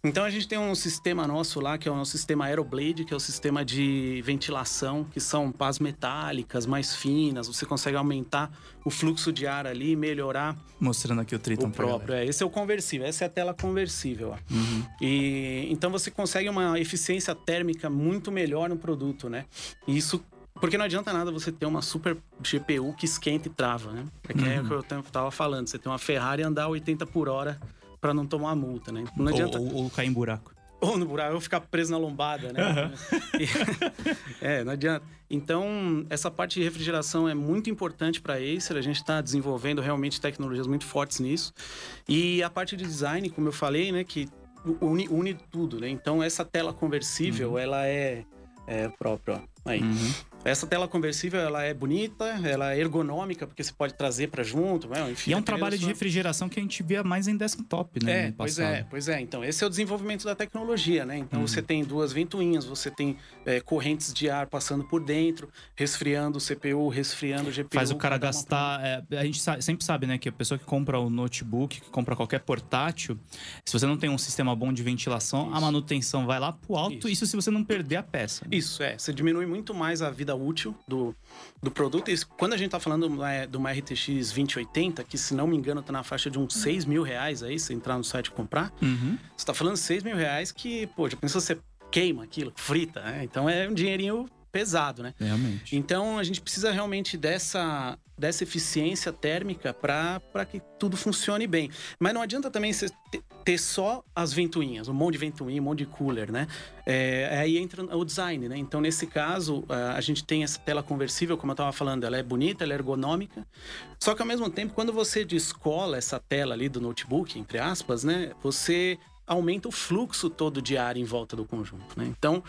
Então, a gente tem um sistema nosso lá, que é o nosso sistema Aeroblade, que é o sistema de ventilação, que são pás metálicas, mais finas, você consegue aumentar o fluxo de ar ali, melhorar... Mostrando aqui o Triton o próprio. É, esse é o conversível, essa é a tela conversível. Uhum. E então você consegue uma eficiência térmica muito melhor no produto, né? E isso porque não adianta nada você ter uma super GPU que esquenta e trava, né? É que uhum. é o que eu tava falando. Você tem uma Ferrari andar 80 por hora para não tomar multa, né? Não adianta... ou, ou, ou cair em buraco. Ou no buraco, ou ficar preso na lombada, né? Uhum. é, não adianta. Então, essa parte de refrigeração é muito importante para a Acer. A gente está desenvolvendo realmente tecnologias muito fortes nisso. E a parte de design, como eu falei, né? Que une, une tudo, né? Então, essa tela conversível, uhum. ela é, é própria, ó. Aí. Uhum. Essa tela conversível, ela é bonita, ela é ergonômica, porque você pode trazer para junto, né? Enfim, e é um trabalho de refrigeração que a gente via mais em desktop, né? É, pois é, pois é. Então, esse é o desenvolvimento da tecnologia, né? Então, uhum. você tem duas ventoinhas, você tem é, correntes de ar passando por dentro, resfriando o CPU, resfriando o GPU. Faz o cara gastar... Uma... É, a gente sempre sabe, né? Que a pessoa que compra o notebook, que compra qualquer portátil, se você não tem um sistema bom de ventilação, isso. a manutenção vai lá pro alto, isso. isso se você não perder a peça. Né? Isso, é. Você diminui muito mais a vida útil do, do produto. E quando a gente está falando de uma RTX 2080, que se não me engano está na faixa de uns 6 mil reais aí, se entrar no site e comprar, uhum. você está falando 6 mil reais que, pô, já pensou você queima aquilo, frita, né? Então é um dinheirinho pesado, né? Realmente. Então a gente precisa realmente dessa, dessa eficiência térmica para que tudo funcione bem. Mas não adianta também você ter só as ventoinhas, um monte de ventoinha, um monte de cooler, né? É, aí entra o design, né? Então nesse caso a gente tem essa tela conversível, como eu estava falando, ela é bonita, ela é ergonômica. Só que ao mesmo tempo, quando você descola essa tela ali do notebook, entre aspas, né? Você aumenta o fluxo todo de ar em volta do conjunto, né? Então,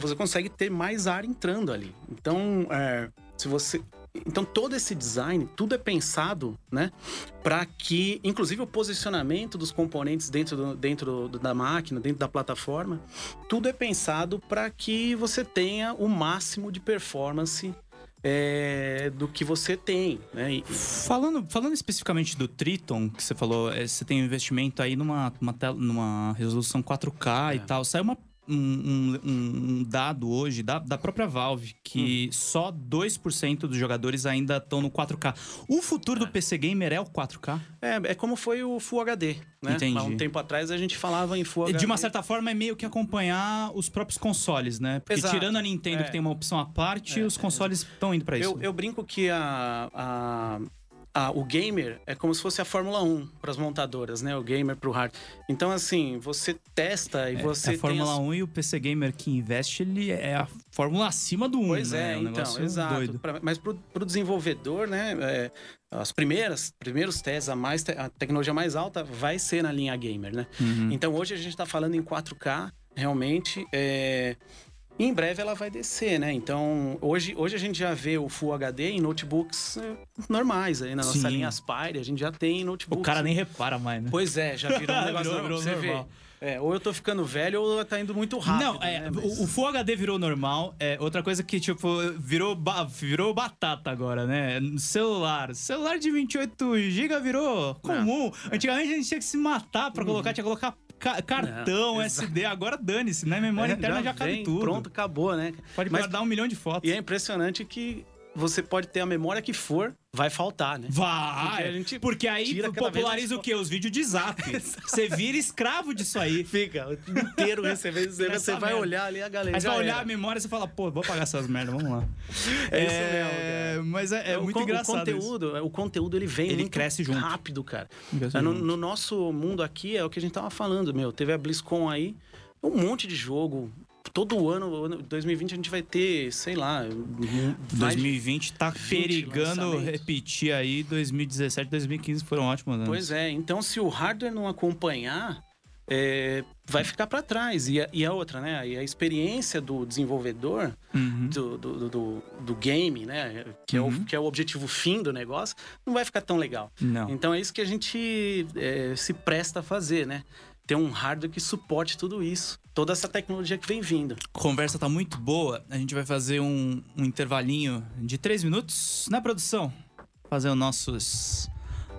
você consegue ter mais ar entrando ali. Então, é, se você então todo esse design, tudo é pensado, né, para que, inclusive o posicionamento dos componentes dentro, do, dentro da máquina, dentro da plataforma, tudo é pensado para que você tenha o máximo de performance é, do que você tem. Né? Falando, falando especificamente do Triton, que você falou, é, você tem um investimento aí numa, numa, numa resolução 4K é. e tal. Saiu uma um, um, um, dado hoje da, da própria Valve que hum. só 2% dos jogadores ainda estão no 4K. O futuro é. do PC Gamer é o 4K? É, é como foi o Full HD, né? Entendi. Há um tempo atrás a gente falava em Full HD. De uma certa forma é meio que acompanhar os próprios consoles, né? Porque Exato. tirando a Nintendo é. que tem uma opção à parte, é, os consoles estão indo para isso. Eu, eu, brinco que a, a ah, o gamer é como se fosse a Fórmula 1 para as montadoras, né? O gamer para o hard. Então, assim, você testa e é, você. A Fórmula as... 1 e o PC Gamer que investe, ele é a Fórmula acima do 1. Pois né? é, é um então, exato. Pra, mas para o desenvolvedor, né? É, as primeiras, primeiros testes, a, mais, a tecnologia mais alta vai ser na linha gamer, né? Uhum. Então, hoje a gente está falando em 4K, realmente. É, E em breve ela vai descer, né? Então, hoje, hoje a gente já vê o Full HD em notebooks eh, normais aí na nossa Sim. linha Aspire, a gente já tem O notebooks. cara nem repara mais, né? Pois é, já virou um negócio Virou- normal, virou normal. É, ou eu tô ficando velho ou tá indo muito rápido. Não, é, né? Mas- o, o Full HD virou normal. É outra coisa que, tipo, virou, ba- virou batata agora, né? Celular. Celular de 28 GB virou comum. Antigamente a gente tinha que se matar pra colocar, tinha que colocar ca- cartão, Não, SD. Agora dane-se, né? Memória É, interna já, cabe vem, tudo. Pronto, acabou, né? Pode Mas- guardar um milhão de fotos. E é impressionante que você pode ter a memória que for, vai faltar, né? Vai! Porque Porque aí populariza mais o quê? Os vídeos de zap. Você vira escravo disso aí. Fica o inteiro recebendo isso, você vai olhar ali a galera. Aí você vai olhar a memória e você fala, pô, vou pagar essas merdas, vamos lá. É isso mesmo, cara. Mas é, é o muito con- engraçado. O conteúdo, o conteúdo ele vem Ele cresce junto. rápido, cara. É, No, no nosso mundo aqui é o que a gente tava falando, meu. Teve a BlizzCon aí, um monte de jogo. Todo ano, ano- 2020 a gente vai ter, sei lá, um- mais de- 2020 tá 20 perigando repetir aí. 2017, 2015 foram ótimos anos. Pois é, então se o hardware não acompanhar, é, vai ficar para trás. E a, e a outra, né? E a experiência do desenvolvedor, Uhum. do, do, do, do game, né? Que, é Uhum. o, que é o objetivo fim do negócio, não vai ficar tão legal. Não. Então é isso que a gente é, se presta a fazer, né? Ter um hardware que suporte tudo isso, toda essa tecnologia que vem vindo. Conversa tá muito boa. A gente vai fazer um, um intervalinho de três minutos na produção. Fazer o nossos,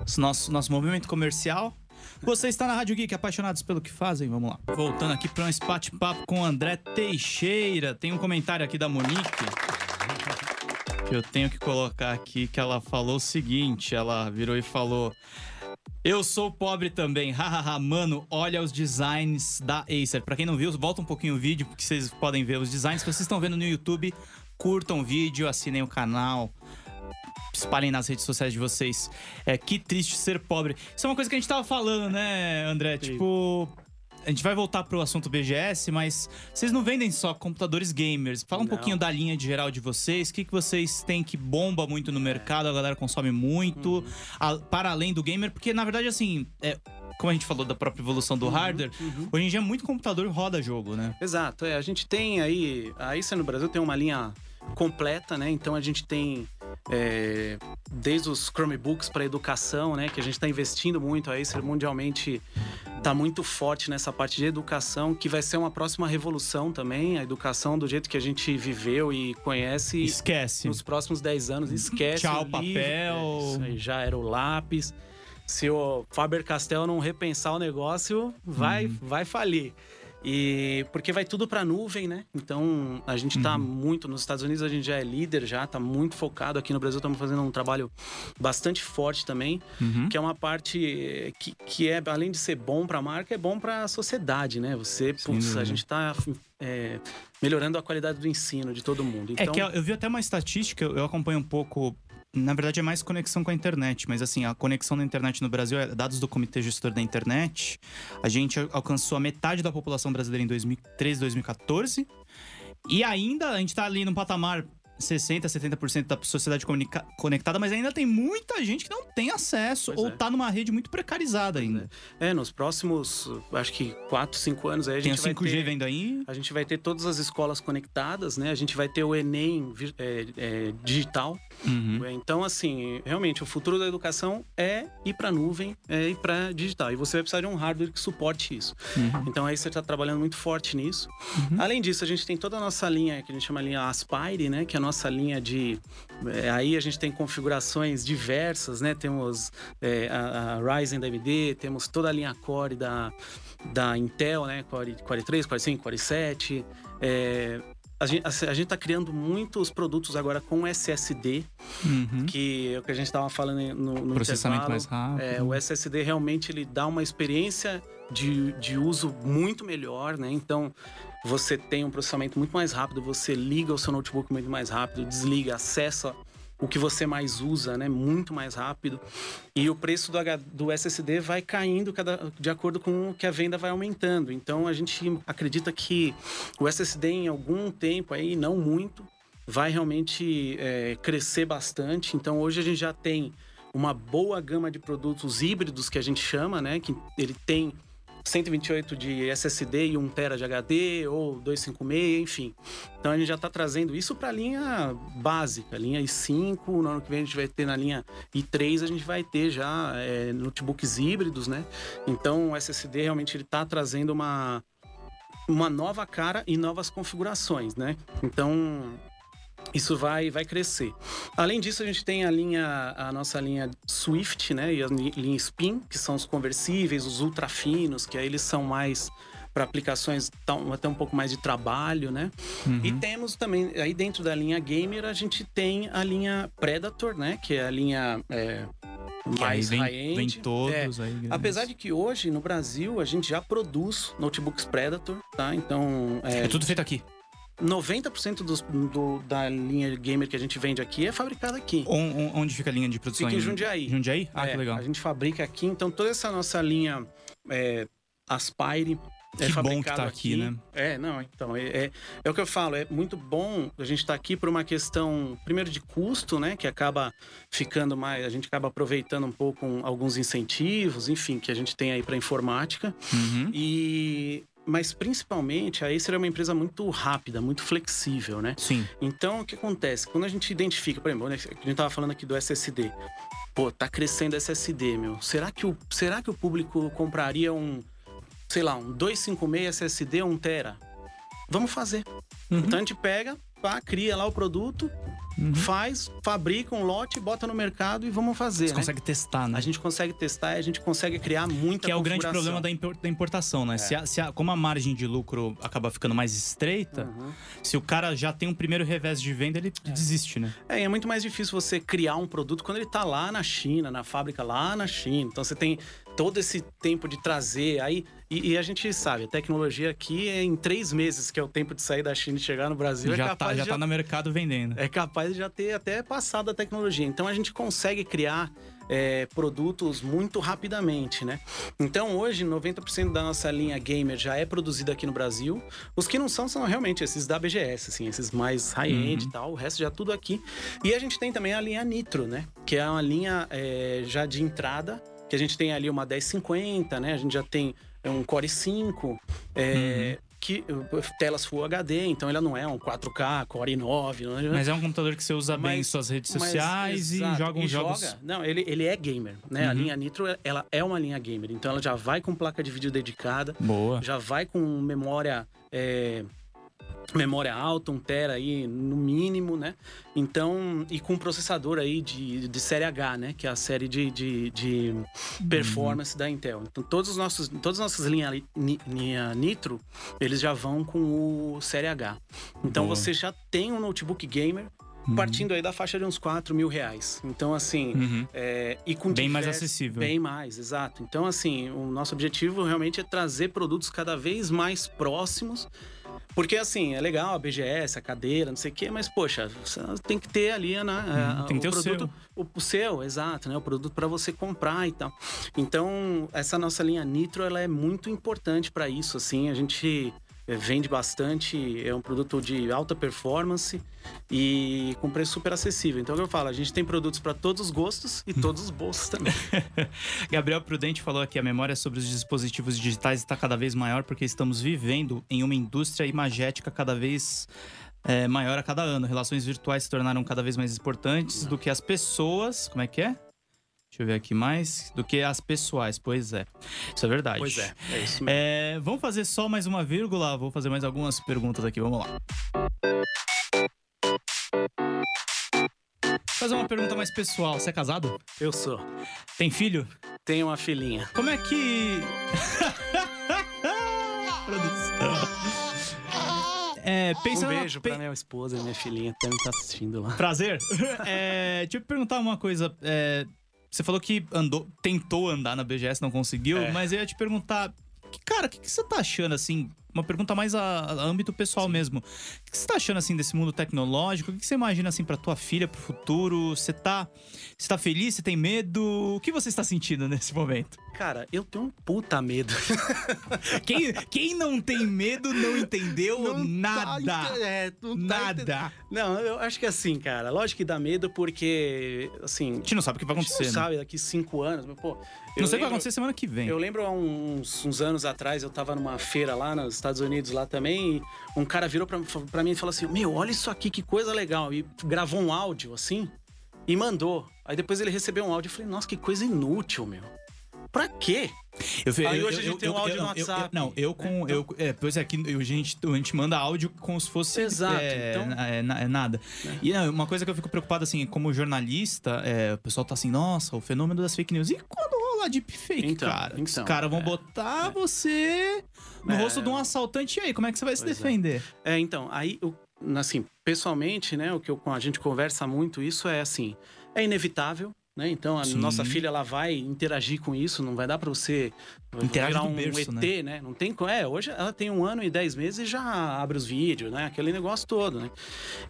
os nosso, nosso movimento comercial. Você está na Rádio Geek, apaixonados pelo que fazem? Vamos lá. Voltando aqui para um bate-papo com o André Teixeira. Tem um comentário aqui da Monique. Que eu tenho que colocar aqui, que ela falou o seguinte: ela virou e falou. Eu sou pobre também. Hahaha, mano, olha os designs da Acer. Pra quem não viu, volta um pouquinho o vídeo, porque vocês podem ver os designs. Se vocês estão vendo no YouTube, curtam o vídeo, assinem o canal. Espalhem nas redes sociais de vocês. É que triste ser pobre. Isso é uma coisa que a gente tava falando, né, André? Sim. Tipo. A gente vai voltar pro assunto BGS, mas vocês não vendem só computadores gamers. Fala um Não. pouquinho da linha de geral de vocês. O que, que vocês têm que bomba muito no mercado, a galera consome muito, a- para além do gamer? Porque, na verdade, assim, é, como a gente falou da própria evolução do hardware, hoje em dia muito computador roda jogo, né? Exato, é. A gente tem aí. A Acer no Brasil tem uma linha completa, né? Então a gente tem é, desde os Chromebooks para educação, né? Que a gente está investindo muito. A Acer mundialmente está muito forte nessa parte de educação, que vai ser uma próxima revolução também. A educação do jeito que a gente viveu e conhece. Esquece. nos próximos 10 anos, esquece Tchau, o papel. É, isso aí já era o lápis. Se o Faber-Castell não repensar o negócio, vai, Uhum. vai falir. E porque vai tudo para nuvem, né? Então a gente tá Uhum. muito nos Estados Unidos, a gente já é líder, já tá muito focado aqui no Brasil, estamos fazendo um trabalho bastante forte também, Uhum. que é uma parte que, que é além de ser bom para a marca, é bom para a sociedade, né? Você, Sem putz, a gente tá é, melhorando a qualidade do ensino de todo mundo. É Então, que eu, eu vi até uma estatística, eu acompanho um pouco. Na verdade, é mais conexão com a internet, mas assim, a conexão da internet no Brasil, é dados do Comitê Gestor da Internet, a gente al- alcançou a metade da população brasileira em 2013, 2014. E ainda a gente tá ali num patamar 60, 70% da sociedade conectada, mas ainda tem muita gente que não tem acesso Pois ou é. tá numa rede muito precarizada ainda. É, nos próximos, acho que 4, 5 anos aí a Tem o gente vai 5G ter... vendo aí. A gente vai ter todas as escolas conectadas, né? A gente vai ter o Enem é, é, digital. Uhum. Então, assim, realmente, o futuro da educação é ir para nuvem, é ir para digital. E você vai precisar de um hardware que suporte isso. Uhum. Então, aí você está trabalhando muito forte nisso. Além disso, a gente tem toda a nossa linha, que a gente chama linha Aspire, né? Que é a nossa linha de... é, aí a gente tem configurações diversas, né? Temos é, a, a Ryzen da AMD, temos toda a linha Core da, da Intel, né? Core, Core 3, Core 5, Core 7. É, a gente, a gente tá criando muitos produtos agora com SSD, Uhum. que é o que a gente estava falando no, no Processamento mais rápido. É, o SSD realmente ele dá uma experiência de, de uso muito melhor, né? Então você tem um processamento muito mais rápido, você liga o seu notebook muito mais rápido, desliga, acessa o que você mais usa, né? Muito mais rápido. E o preço do, H- do SSD vai caindo cada, de acordo com o que a venda vai aumentando. Então a gente acredita que o SSD em algum tempo aí, não muito, vai realmente é, crescer bastante. Então hoje a gente já tem uma boa gama de produtos híbridos que a gente chama, né? Que ele tem 128 de SSD e 1 TB de HD ou 256, enfim. Então a gente já está trazendo isso para a linha básica, linha i5. No ano que vem a gente vai ter na linha i3, a gente vai ter já é, notebooks híbridos, né? Então o SSD realmente ele está trazendo uma uma nova cara e novas configurações, né? Então isso vai, vai crescer. Além disso, a gente tem a linha, a nossa linha Swift, né? E a linha Spin, que são os conversíveis, os ultra finos, que aí eles são mais para aplicações tão, até um pouco mais de trabalho, né? Uhum. E temos também, aí dentro da linha gamer, a gente tem a linha Predator, né? Que é a linha é, mais high-end. Vem todos é, aí. Apesar de que hoje, no Brasil, a gente já produz notebooks Predator, tá? Então... É, é tudo feito aqui. 90% dos, do, da linha gamer que a gente vende aqui é fabricada aqui. onde fica a linha de produção? Fica em Jundiaí. Jundiaí? Ah, é, que legal. A gente fabrica aqui, então toda essa nossa linha é, Aspire é que bom que tá aqui, aqui, né? É, não, então, é, é, é, o que eu falo, é muito bom a gente estar tá aqui por uma questão, primeiro, de custo, né? Que acaba ficando mais, a gente acaba aproveitando um pouco um, alguns incentivos, enfim, que a gente tem aí para informática. Uhum. E mas principalmente a Acer é uma empresa muito rápida, muito flexível, né? Sim. Então o que acontece? Quando a gente identifica, por exemplo, né, a gente tava falando aqui do SSD. Pô, tá crescendo SSD, meu. Será que o, será que o público compraria um, sei lá, um 256 SSD 1 tera? Vamos fazer. Uhum. Então a gente pega, pá, cria lá o produto, Uhum. Faz, fabrica um lote, bota no mercado e vamos fazer. Você né? consegue testar, né? A gente consegue testar e a gente consegue criar muita Que é o grande problema da, importação, né? É. Se, a, se a, como a margem de lucro acaba ficando mais estreita, uhum. se o cara já tem um primeiro revés de venda, ele é. desiste, né? É, é muito mais difícil você criar um produto quando ele tá lá na China, na fábrica lá na China. Então você tem todo esse tempo de trazer. Aí, e, e, a gente sabe, a tecnologia aqui é em três meses, que é o tempo de sair da China e chegar no Brasil. Já, é tá, já, já tá no mercado vendendo. É capaz de já ter até passado a tecnologia. Então a gente consegue criar é, produtos muito rapidamente, né? Então hoje 90% da nossa linha gamer já é produzida aqui no Brasil. Os que não são são realmente esses da BGS, assim, esses mais high-end uhum. e tal. O resto já é tudo aqui. E a gente tem também a linha Nitro, né? Que é uma linha é, já de entrada que a gente tem ali uma 1050, né? A gente já tem um Core 5, é, uhum. que, telas Full HD, então ela não é um 4K, Core 9. Não é? Mas é um computador que você usa mas, bem em suas redes sociais mas, e joga uns jogos. Joga, não, ele, ele é gamer, né? Uhum. A linha Nitro, ela é uma linha gamer, então ela já vai com placa de vídeo dedicada, Boa. já vai com memória. É, memória alta, um tera aí no mínimo, né? Então, e com processador aí de, de série H, né? Que é a série de, de, de performance uhum. da Intel. Então, todos os nossos, todas as nossas linhas linha Nitro, eles já vão com o série H. Então, Boa. você já tem um notebook gamer uhum. partindo aí da faixa de uns 4 mil reais. Então, assim, uhum. é, e com bem mais acessível. Bem mais, exato. Então, assim, o nosso objetivo realmente é trazer produtos cada vez mais próximos porque, assim, é legal a BGS, a cadeira, não sei o quê, mas, poxa, tem que ter ali né, hum, tem que ter o produto, o seu. O, o seu, exato, né? O produto para você comprar e tal. Então, essa nossa linha Nitro, ela é muito importante para isso, assim. A gente é, vende bastante, é um produto de alta performance e com preço super acessível. Então, é eu falo, a gente tem produtos para todos os gostos e todos os bolsos também. Gabriel Prudente falou aqui: a memória sobre os dispositivos digitais está cada vez maior porque estamos vivendo em uma indústria imagética cada vez é, maior a cada ano. Relações virtuais se tornaram cada vez mais importantes do que as pessoas. Como é que é? Deixa eu ver aqui mais. Do que as pessoais, pois é. Isso é verdade. Pois é, é isso mesmo. É, vamos fazer só mais uma vírgula. Vou fazer mais algumas perguntas aqui. Vamos lá. Fazer uma pergunta mais pessoal. Você é casado? Eu sou. Tem filho? Tenho uma filhinha. Como é que. Produção. É, pensa um beijo pe... pra minha esposa e minha filhinha também tá assistindo lá. Prazer. é, deixa eu perguntar uma coisa. É, você falou que andou, tentou andar na BGS, não conseguiu, é. mas eu ia te perguntar, cara, o que, que, você tá achando assim? Uma pergunta mais a, a âmbito pessoal Sim. mesmo. O que, você tá achando assim desse mundo tecnológico? O que, você imagina assim para tua filha, pro futuro? Você tá, você tá feliz? Você tem medo? O que você está sentindo nesse momento? cara, eu tenho um puta medo. quem, quem não tem medo não entendeu Não tá nada. ente- é, não tá nada. Não, eu acho que é assim, cara. Lógico que dá medo porque, assim, A gente não sabe o que vai a gente acontecer. não né? sabe daqui cinco anos, mas, pô. Eu Não sei o que vai acontecer semana que vem. Eu lembro há uns, uns anos atrás, eu tava numa feira lá nos Estados Unidos, lá também, e um cara virou pra, pra mim e falou assim: Meu, olha isso aqui, que coisa legal. E gravou um áudio assim e mandou. Aí depois ele recebeu um áudio e falei: Nossa, que coisa inútil, meu. Pra quê? Eu, Aí eu- hoje eu- a gente tem um áudio no WhatsApp, não, eu com. né? Eu, é, pois é, aqui a gente, a gente manda áudio como se fosse. Exato, é, então- é, é nada. E não, uma coisa que eu fico preocupado, assim, como jornalista, é, o pessoal tá assim, nossa, o fenômeno das fake news. E quando rola deepfake, Então, cara? Os então, caras vão é, botar você no É. rosto de um assaltante. E aí, como é que você vai se é. defender? É, então, aí, eu- assim, pessoalmente, né, o que eu- a gente conversa muito, isso é assim, é inevitável, né? Então, a Sim. nossa filha, ela vai interagir com isso, não vai dar pra você Interage virar um berço, ET, né? Não tem, é, hoje ela tem um ano e dez meses e já abre os vídeos, né? Aquele negócio todo, né?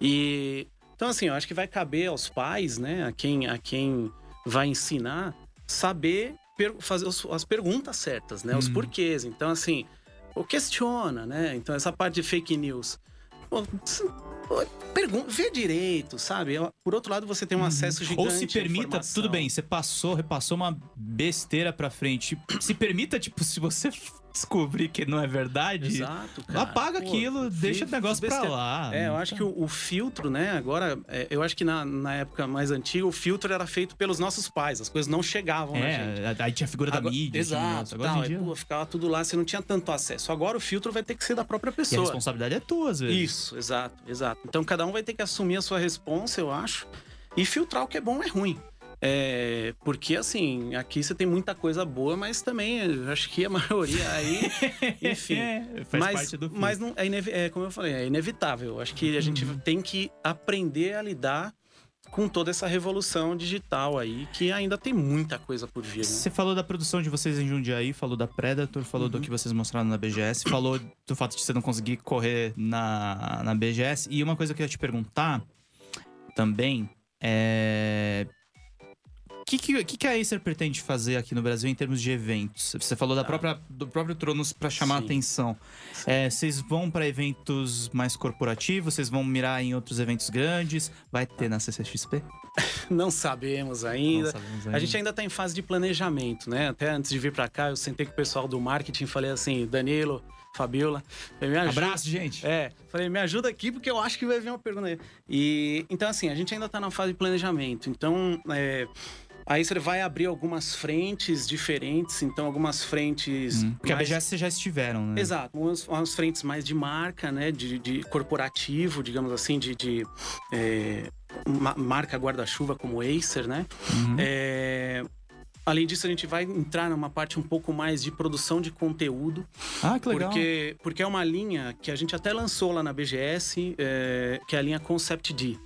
E, então, assim, eu acho que vai caber aos pais, né, a quem, a quem vai ensinar, saber fazer as perguntas certas, né? Os Hum. porquês. Então, assim, questiona, né? Então, essa parte de fake news. Pô, s- pô, pergun- vê direito, sabe? Por outro lado, você tem um acesso gigante Uhum. Ou se permita, tudo bem, você passou, repassou uma besteira pra frente. Se permita, tipo, se você descobrir que não é verdade, Exato, cara. apaga Pô, aquilo, deixa o negócio pra besteira. lá. É, eu acho que o, o filtro, né, agora, é, eu acho que na, na época mais antiga, o filtro era feito pelos nossos pais, as coisas não chegavam na gente. É, aí tinha a figura da Agora- mídia. tinha Exato. Agora tal, em aí, dia, pô, ficava tudo lá, você não tinha tanto acesso. Agora o filtro vai ter que ser da própria e a pessoa. responsabilidade é tua, às vezes. Isso, exato, exato. Então cada um vai ter que assumir a sua responsa, eu acho, e filtrar o que é bom e é ruim. É, porque assim, aqui você tem muita coisa boa, mas também acho que a maioria aí, enfim. É, faz mas, parte do filme. mas não é, é como eu falei, é inevitável. Acho que a gente Uhum. tem que aprender a lidar com toda essa revolução digital aí, que ainda tem muita coisa por vir, né? Você falou da produção de vocês em Jundiaí, falou da Predator, falou Uhum. do que vocês mostraram na BGS, falou do fato de você não conseguir correr na, na BGS. E uma coisa que eu ia te perguntar também é. O que, que, que a Acer pretende fazer aqui no Brasil em termos de eventos? Você falou da Tá. própria, do próprio Tronos para chamar a Sim. atenção. É, vocês vão para eventos mais corporativos? Vocês vão mirar em outros eventos grandes? Vai ter na CCXP? Não sabemos ainda. Não sabemos A gente ainda está em fase de planejamento, né? Até antes de vir para cá, eu sentei com o pessoal do marketing e falei assim, Danilo, Fabiola, ajuda. Abraço, gente! É, falei, me ajuda aqui porque eu acho que vai vir uma pergunta aí. E então assim, a gente ainda tá na fase de planejamento. Então, é, aí você vai abrir algumas frentes diferentes, então algumas frentes Hum, Porque a mais- BGS vocês já estiveram, né? Exato, umas, umas frentes mais de marca, né? De, de corporativo, digamos assim, de, de é, ma- marca guarda-chuva como Acer, né? Uhum. É, além disso, a gente vai entrar numa parte um pouco mais de produção de conteúdo. Ah, que legal. Porque, porque é uma linha que a gente até lançou lá na BGS, é, que é a linha Concept D.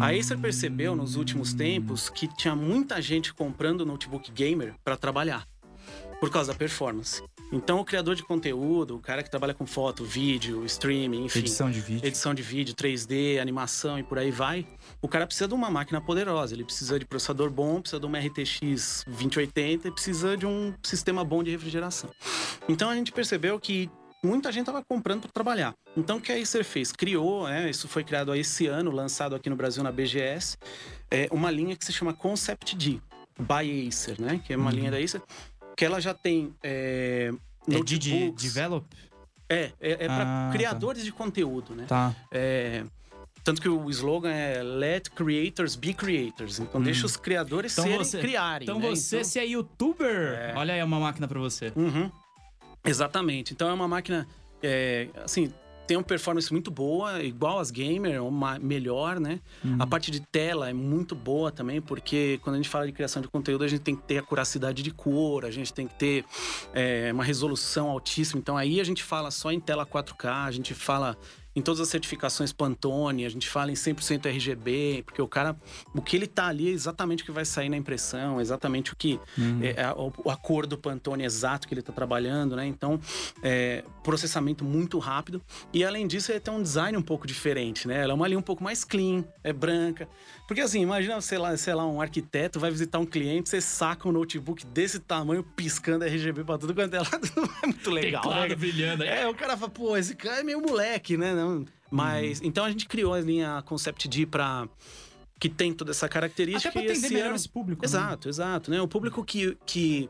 A Acer percebeu nos últimos tempos que tinha muita gente comprando notebook gamer para trabalhar, por causa da performance. Então, o criador de conteúdo, o cara que trabalha com foto, vídeo, streaming, enfim, Edição de vídeo. edição de vídeo, 3D, animação e por aí vai, o cara precisa de uma máquina poderosa. Ele precisa de processador bom, precisa de uma RTX 2080 e precisa de um sistema bom de refrigeração. Então a gente percebeu que muita gente estava comprando para trabalhar. Então o que a Acer fez? Criou, né, isso foi criado esse ano, lançado aqui no Brasil na BGS, é uma linha que se chama Concept D, by Acer, né? Que é uma Uhum. linha da Acer, que ela já tem. É, É de, de develop? É, é, é para Ah, tá. criadores de conteúdo, né? Tá. É, tanto que o slogan é Let Creators Be Creators. Então Hum. deixa os criadores Então serem você- criarem. Então né? você, se é youtuber, É. olha aí uma máquina pra você. Uhum. Exatamente. Então é uma máquina, é, assim, tem uma performance muito boa, igual as gamer, ou ma- melhor, né? Uhum. A parte de tela é muito boa também, porque quando a gente fala de criação de conteúdo, a gente tem que ter a curacidade de cor, a gente tem que ter é, uma resolução altíssima. Então aí a gente fala só em tela 4K, a gente fala em todas as certificações Pantone, a gente fala em 100% RGB, porque o cara, o que ele tá ali é exatamente o que vai sair na impressão, exatamente o que uhum. é, a, o, a, cor do Pantone exato que ele tá trabalhando, né? Então, é, processamento muito rápido e além disso, ele tem um design um pouco diferente, né? Ela é uma linha um pouco mais clean, é branca. Porque assim, imagina, sei lá, sei lá, um arquiteto vai visitar um cliente, você saca um notebook desse tamanho piscando RGB pra tudo quanto é lado, não é muito legal. Teclado né? brilhando. É, o cara fala, pô, esse cara é meio moleque, né? Mas, hum. então a gente criou a linha Concept D pra que tem toda essa característica. Até pra atender melhor ano... esse público. Né? Exato, né? exato. Né? O público que, que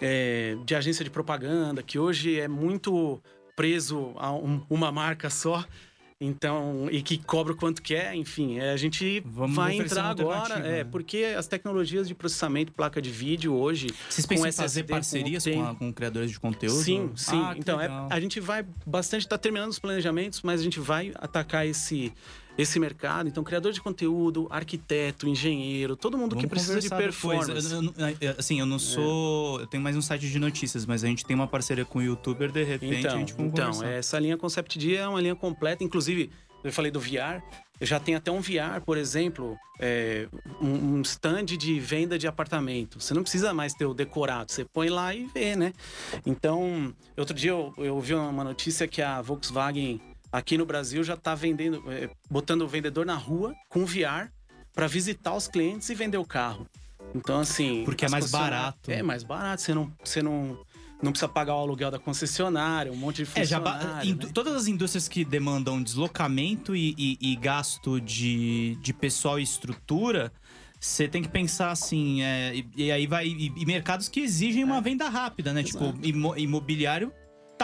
é, de agência de propaganda, que hoje é muito preso a um, uma marca só. Então, e que cobra o quanto quer, enfim, é, a gente Vamos vai entrar agora, é, né? porque as tecnologias de processamento, placa de vídeo hoje. Vocês pensam em fazer parcerias com, a, com, criadores de conteúdo? Sim, sim. Ah, então, é, a gente vai bastante, está terminando os planejamentos, mas a gente vai atacar esse, esse mercado. Então, criador de conteúdo, arquiteto, engenheiro, todo mundo Vamos que precisa de performance. Eu, eu, assim, eu não sou. É. Eu tenho mais um site de notícias, mas a gente tem uma parceria com o youtuber, de repente então, a gente vai Então, essa linha Concept D é uma linha completa. Inclusive, eu falei do VR. Eu já tenho até um VR, por exemplo, é, um, um stand de venda de apartamento. Você não precisa mais ter o decorado, você põe lá e vê, né? Então, outro dia eu, eu vi uma notícia que a Volkswagen aqui no Brasil já está vendendo, é, botando o vendedor na rua com VR para visitar os clientes e vender o carro. Então, assim. Porque é mais barato. É mais barato. Você não, você não, não precisa pagar o aluguel da concessionária, um monte de funcionário. É, já, né? Todas as indústrias que demandam deslocamento e, e, e gasto de, de pessoal e estrutura. Você tem que pensar assim, é, e, e, aí vai. E, e, mercados que exigem uma é. venda rápida, né? Tipo, Exato. Tipo, imobiliário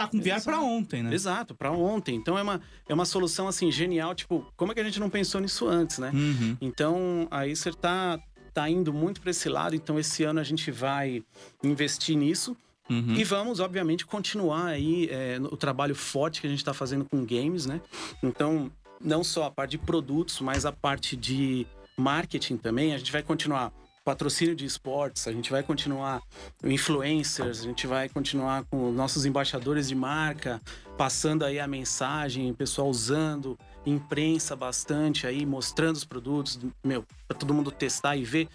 tá com VR para ontem, né? Exato, para ontem. Então é uma, é uma solução assim genial, tipo, como é que a gente não pensou nisso antes, né? Uhum. Então a Acer tá tá indo muito para esse lado, então esse ano a gente vai investir nisso. Uhum. E vamos, obviamente, continuar aí é, o trabalho forte que a gente está fazendo com games, né? Então, não só a parte de produtos, mas a parte de marketing também. A gente vai continuar patrocínio de esportes, a gente vai continuar influencers, a gente vai continuar com nossos embaixadores de marca, passando aí a mensagem, o pessoal usando, imprensa bastante aí, mostrando os produtos, meu, para todo mundo testar e ver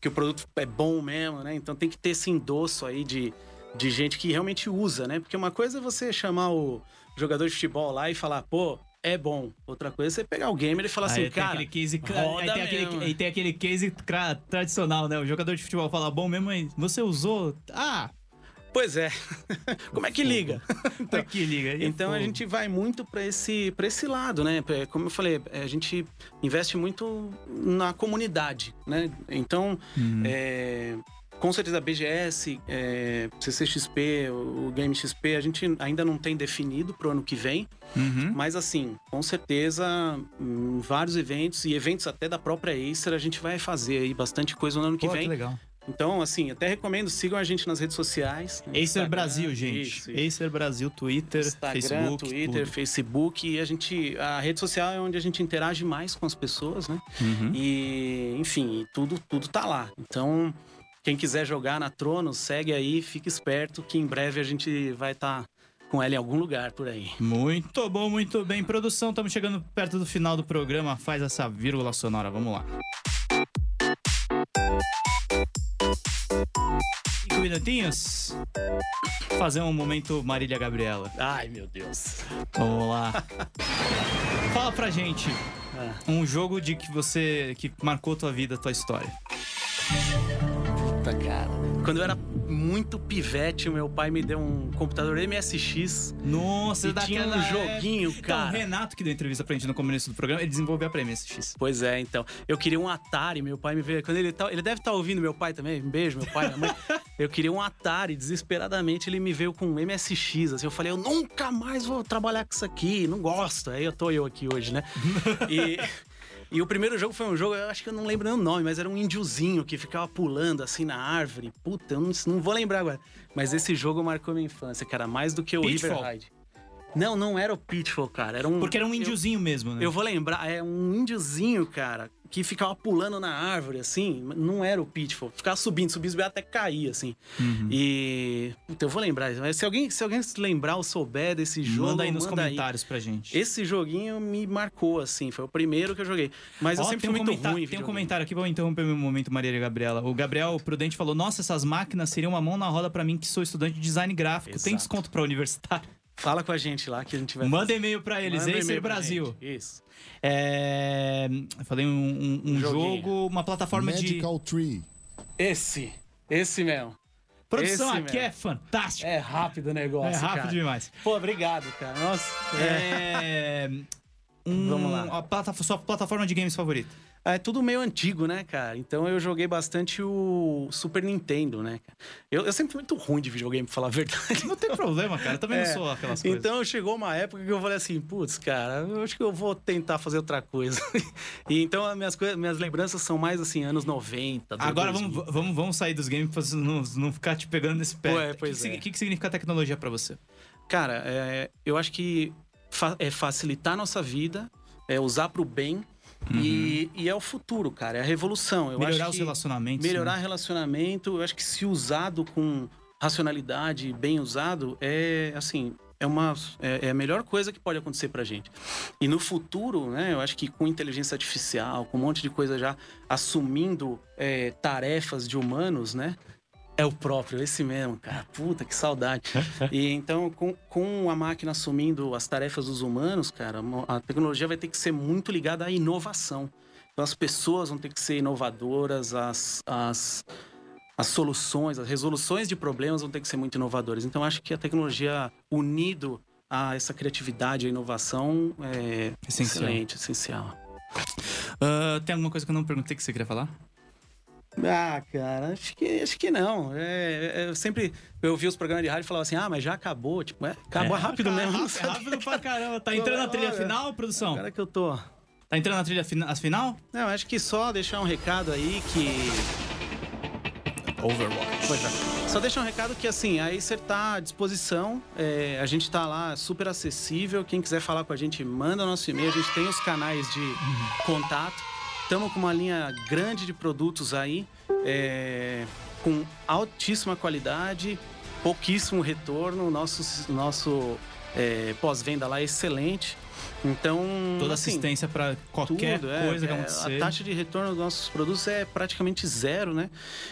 que o produto é bom mesmo, né? Então tem que ter esse endosso aí de, de gente que realmente usa, né? Porque uma coisa é você chamar o jogador de futebol lá e falar, pô, é bom. Outra coisa é você pegar o gamer e falar aí assim, cara. Aquele case, aí tem aquele, aí tem aquele case tradicional, né? O jogador de futebol fala, bom mesmo, aí você usou. Ah! Pois é. Como é que liga? então, é que liga? Então a gente vai muito para esse, pra esse lado, né? Como eu falei, a gente investe muito na comunidade, né? Então, uhum. é, com certeza, BGS, é, CCXP, o Game XP, a gente ainda não tem definido para o ano que vem. Uhum. Mas, assim, com certeza, vários eventos e eventos até da própria Acer, a gente vai fazer aí bastante coisa no ano que Pô, vem. Que legal. Então, assim, até recomendo, sigam a gente nas redes sociais. Acer Brasil, gente. Isso, isso. Acer Brasil, Twitter, Instagram, Facebook. Twitter, tudo. Facebook. E a gente. A rede social é onde a gente interage mais com as pessoas, né? Uhum. E, enfim, tudo, tudo tá lá. Então. Quem quiser jogar na Trono, segue aí, fique esperto que em breve a gente vai estar tá com ela em algum lugar por aí. Muito bom, muito bem. Produção, estamos chegando perto do final do programa. Faz essa vírgula sonora, vamos lá. Cinco minutinhos. Fazer um momento Marília Gabriela. Ai, meu Deus. Vamos lá. Fala pra gente é. um jogo de que você que marcou tua vida, tua história. Quando eu era muito pivete, meu pai me deu um computador MSX. Nossa, e tinha um joguinho, então, cara. Então, o Renato que deu entrevista pra gente no começo do programa, ele desenvolveu a MSX. Pois é, então. Eu queria um Atari, meu pai me veio. Quando ele tá, ele deve estar tá ouvindo meu pai também. Um beijo, meu pai, minha mãe. eu queria um Atari, desesperadamente ele me veio com um MSX. Assim, eu falei, eu nunca mais vou trabalhar com isso aqui, não gosto. Aí eu tô eu aqui hoje, né? E e o primeiro jogo foi um jogo, eu acho que eu não lembro nem o nome, mas era um índiozinho que ficava pulando assim na árvore. Puta, eu não, não vou lembrar agora. Mas esse jogo marcou minha infância, cara, mais do que o Pitfall. River Ride. Não, não era o Pitfall, cara. Era um. Porque era um eu- índiozinho mesmo, né? Eu vou lembrar, é um índiozinho, cara, que ficava pulando na árvore, assim. Não era o Pitfall. Ficava subindo, subindo, até cair, assim. Uhum. E. Puta, eu vou lembrar. Mas se alguém, se alguém se lembrar ou souber desse jogo. Manda aí nos manda aí. comentários pra gente. Esse joguinho me marcou, assim. Foi o primeiro que eu joguei. Mas eu Ó, sempre tem fui um muito ruim em Tem um videogame. comentário aqui, vou interromper meu momento, Maria e Gabriela. O Gabriel Prudente falou: Nossa, essas máquinas seriam uma mão na roda pra mim, que sou estudante de design gráfico. Tem Exato. desconto pra universitário? Fala com a gente lá que a gente vai Manda fazer. e-mail pra eles, Manda Acer e-mail pra Brasil. gente. Isso. É, eu falei um, um- um jogo, uma plataforma de. Magical Tree. Esse. Esse mesmo. Produção esse aqui mesmo. é fantástica. É rápido o negócio. É rápido cara. demais. Pô, obrigado, cara. Nossa. É. um- Vamos lá. A plata- sua plataforma de games favorita. É tudo meio antigo, né, cara? Então eu joguei bastante o Super Nintendo, né? cara? Eu, eu sempre fui muito ruim de videogame, pra falar a verdade. Não tem problema, cara. Eu também É, não sou aquelas coisas. Então chegou uma época que eu falei assim, putz, cara, eu acho que eu vou tentar fazer outra coisa. e então as minhas, coisas- minhas lembranças são mais assim, anos 90. Agora 2000. vamos, vamos, vamos sair dos games pra não, não ficar te pegando nesse pé. Ué, O que pois é. O que, que significa tecnologia pra você? Cara, é, eu acho que fa- é facilitar a nossa vida, é usar pro bem. E, e é o futuro, cara, é a revolução. Eu Uhum. Melhorar os relacionamentos. Melhorar né? relacionamento, eu acho que se usado com racionalidade, bem usado, é assim, é uma é, é a melhor coisa que pode acontecer pra gente. E no futuro, né, eu acho que com inteligência artificial, com um monte de coisa já assumindo é, tarefas de humanos, né? É o próprio, esse mesmo, cara. Puta, que saudade. E então, com, com a máquina assumindo as tarefas dos humanos, cara, a tecnologia vai ter que ser muito ligada à inovação. Então, as pessoas vão ter que ser inovadoras, as, as, as soluções, as resoluções de problemas vão ter que ser muito inovadoras. Então, acho que a tecnologia unido a essa criatividade, a inovação é Essencial. excelente, essencial. Ah, tem alguma coisa que eu não perguntei que você queria falar? Ah, cara, acho que, acho que não. É, é, eu sempre eu vi os programas de rádio e falava assim, ah, mas já acabou. Tipo, é, acabou É, rápido cara, mesmo. não Rápido, sabia. rápido pra caramba. Tá entrando na trilha Olha. final, produção? Agora que eu tô. Tá entrando na trilha fina- as final? Não, acho que só deixar um recado aí que. Overwatch. Pois é. Só deixar um recado que, assim, a Acer tá à disposição. é, a gente tá lá super acessível. Quem quiser falar com a gente, manda nosso e-mail. A gente tem os canais de contato. Estamos com uma linha grande de produtos aí, é, com altíssima qualidade, pouquíssimo retorno. Nosso, nosso é, pós-venda lá é excelente. Então. Toda assim, assistência pra qualquer tudo, é, coisa que é, acontecer. A taxa de retorno dos nossos produtos é praticamente zero, né?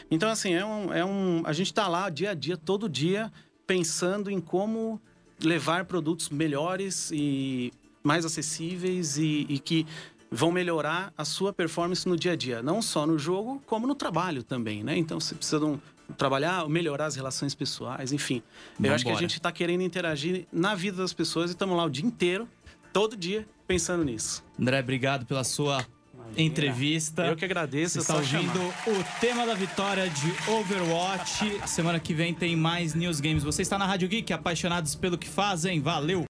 Então, assim, é um. É um a gente está lá dia a dia, todo dia, pensando em como levar produtos melhores e mais acessíveis e, e que vão melhorar a sua performance no dia a dia. Não só no jogo, como no trabalho também, né? Então, você precisa de um, trabalhar, melhorar as relações pessoais, enfim. Eu acho que a Vambora. gente está querendo interagir na vida das pessoas e estamos lá o dia inteiro, todo dia, pensando nisso. André, obrigado pela sua entrevista. Eu que agradeço. Você é está ouvindo chamar. o tema da vitória de Overwatch. Semana que vem tem mais News Games. Você está na Rádio Geek, apaixonados pelo que fazem. Valeu!